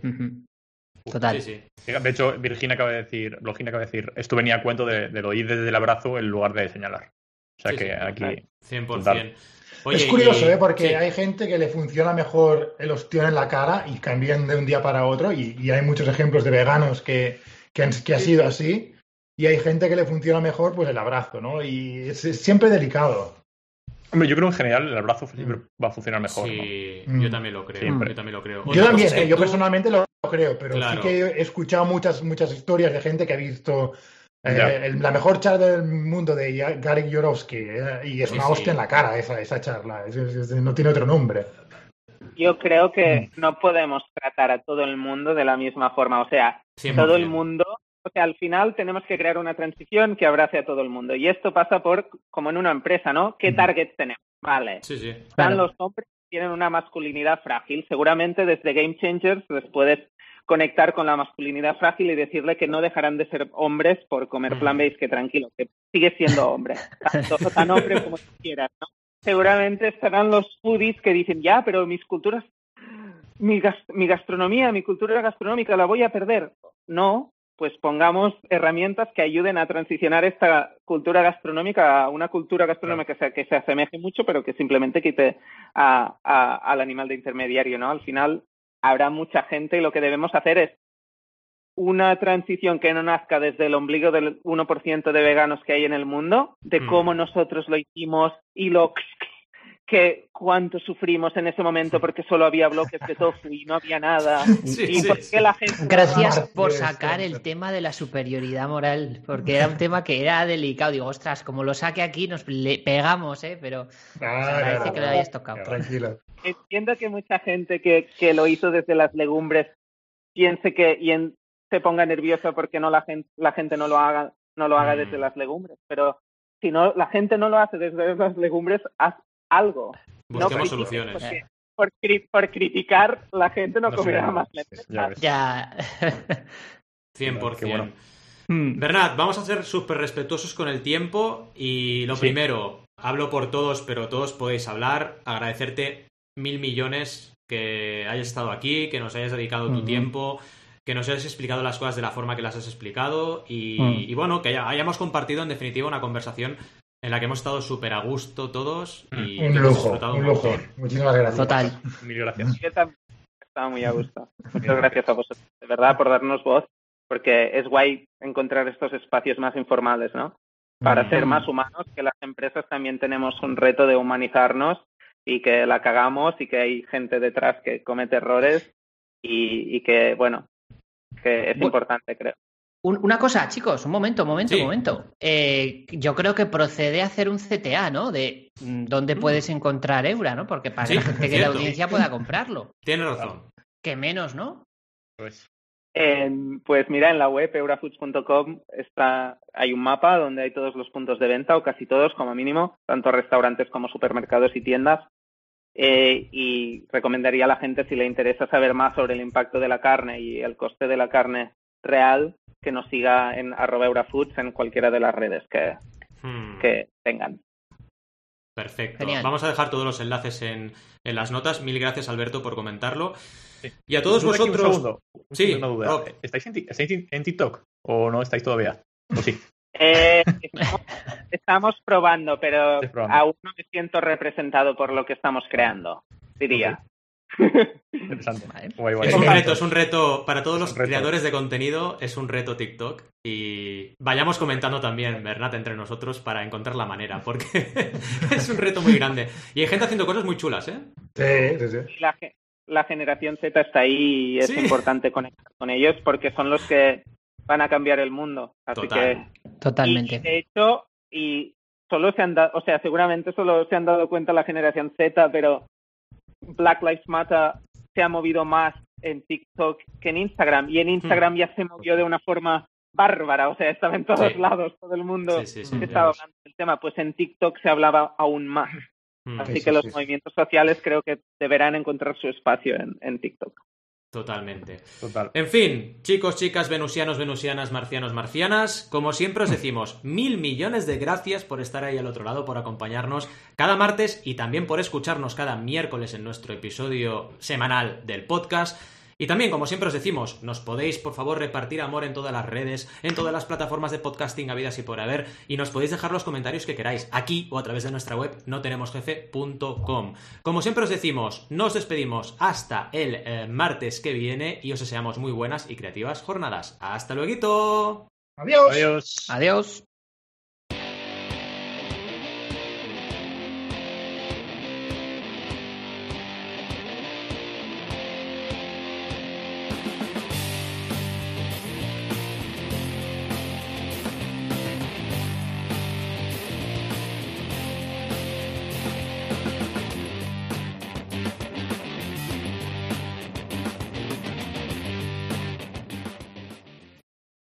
Total. Sí, sí. De hecho, Virginia acaba de decir, Virginia acaba de decir, esto venía a cuento de, de oír desde el abrazo en lugar de señalar. O sea que aquí. 100%. es curioso, ¿eh? porque hay gente que le funciona mejor el ostión en la cara y cambian de un día para otro. Y, hay muchos ejemplos de veganos que, que, han, que ha sido así y hay gente que le funciona mejor pues el abrazo, ¿no? Y es, siempre delicado. Hombre, yo creo que en general el abrazo siempre va a funcionar mejor. Sí, yo también lo creo. Yo también lo creo. yo también, ¿eh? yo personalmente lo creo, pero sí que he escuchado muchas, muchas historias de gente que ha visto eh, la mejor charla del mundo de Gary Yorovsky eh, y es una hostia en la cara esa, esa charla, no tiene otro nombre. Yo creo que no podemos tratar a todo el mundo de la misma forma, o sea, todo el mundo o sea, al final tenemos que crear una transición que abrace a todo el mundo. Y esto pasa por, como en una empresa, ¿no? ¿Qué target tenemos? Vale. Sí, sí. Están los hombres que tienen una masculinidad frágil. Seguramente desde Game Changers les puedes conectar con la masculinidad frágil y decirle que no dejarán de ser hombres por comer plan base, que tranquilo, que sigue siendo hombre. Tanto [laughs] tan hombre como quieras, ¿no? Seguramente estarán los foodies que dicen, ya, pero mis culturas, mi, mi gastronomía, mi cultura gastronómica la voy a perder. No, pues pongamos herramientas que ayuden a transicionar esta cultura gastronómica a una cultura gastronómica que se, que se asemeje mucho, pero que simplemente quite a, al animal de intermediario, ¿no? Al final habrá mucha gente y lo que debemos hacer es una transición que no nazca desde el ombligo del 1% de veganos que hay en el mundo, de mm. cómo nosotros lo hicimos y lo que cuánto sufrimos en ese momento porque solo había bloques de tofu y no había nada. y la gente... Gracias por sacar el tema de la superioridad moral, porque era un tema que era delicado. Digo, ostras, como lo saque aquí nos le pegamos, ¿eh? Pero parece que lo hayas tocado. Tranquilo. Entiendo que mucha gente que, que lo hizo desde las legumbres piense que y se ponga nerviosa porque no la gente, la gente no lo haga no lo haga desde mm. las legumbres, pero si no la gente no lo hace desde las legumbres, haz algo. Busquemos soluciones. por, por, criticar, la gente no, comerá más lentejas. Ya. 100%. Bueno. Hmm. Bernat, vamos a ser súper respetuosos con el tiempo y lo primero, hablo por todos, pero todos podéis hablar, agradecerte mil millones que hayas estado aquí, que nos hayas dedicado tu tiempo, que nos hayas explicado las cosas de la forma que las has explicado y, y bueno, que hayamos compartido en definitiva una conversación en la que hemos estado súper a gusto todos y un lujo, un lujo. Muchísimas gracias. Total. Mil gracias. estaba muy a gusto. Muchas gracias a vosotros, de verdad, por darnos voz, porque es guay encontrar estos espacios más informales, ¿no? Para ser más humanos, que las empresas también tenemos un reto de humanizarnos y que la cagamos y que hay gente detrás que comete errores y, y que, bueno, que es importante, creo. Un- una cosa, chicos, un momento, un momento, Sí. un momento. Eh, yo creo que procede a hacer un CTA, ¿no? De mm, dónde puedes encontrar Eura, ¿no? Porque para Sí, que la gente que la audiencia pueda comprarlo. Tienes razón. Que menos, ¿no? Pues, Eh, pues mira, en la web eurafoods.com está, hay un mapa donde hay todos los puntos de venta, o casi todos como mínimo, tanto restaurantes como supermercados y tiendas. Eh, y recomendaría a la gente, si le interesa saber más sobre el impacto de la carne y el coste de la carne real, que nos siga en arroba eurafoods en cualquiera de las redes que, Hmm. que tengan. Perfecto. Genial. Vamos a dejar todos los enlaces en, en las notas. Mil gracias, Alberto, por comentarlo. Sí. Y a todos vosotros. un Sí, segundo, una duda. Rob. ¿Estáis, en, estáis en- TikTok o no estáis todavía? ¿O sí? [laughs] Eh, estamos, estamos probando, pero probando. aún no me siento representado por lo que estamos creando, diría. Interesante. Vale. Guay, guay. Es un reto, es un reto para todos los creadores de contenido, es un reto TikTok y vayamos comentando también, Bernat, entre nosotros para encontrar la manera, porque [laughs] es un reto muy grande. Y hay gente haciendo cosas muy chulas, ¿eh? Sí, sí, sí. Y la, la generación Z está ahí y es Sí. importante conectar con ellos porque son los que van a cambiar el mundo. Así Total. que, Totalmente. y, de hecho, y solo se han dado, o sea, seguramente solo se han dado cuenta la generación Z, pero Black Lives Matter se ha movido más en TikTok que en Instagram y en Instagram ya se movió de una forma bárbara, o sea, estaba en todos Sí. lados, todo el mundo Sí, sí, sí. que ya estaba hablando del tema, pues en TikTok se hablaba aún más. Mm, Así Sí, que sí, los movimientos sociales creo que deberán encontrar su espacio en, en TikTok. Totalmente. Total. En fin, chicos, chicas, venusianos, venusianas, marcianos, marcianas, como siempre os decimos, mil millones de gracias por estar ahí al otro lado, por acompañarnos cada martes y también por escucharnos cada miércoles en nuestro episodio semanal del podcast. Y también, como siempre os decimos, nos podéis, por favor, repartir amor en todas las redes, en todas las plataformas de podcasting habidas y por haber, y nos podéis dejar los comentarios que queráis, aquí o a través de nuestra web notenemosjefe.com. Como siempre os decimos, nos despedimos hasta el eh, martes que viene y os deseamos muy buenas y creativas jornadas. ¡Hasta luego! Adiós. Adiós. Adiós.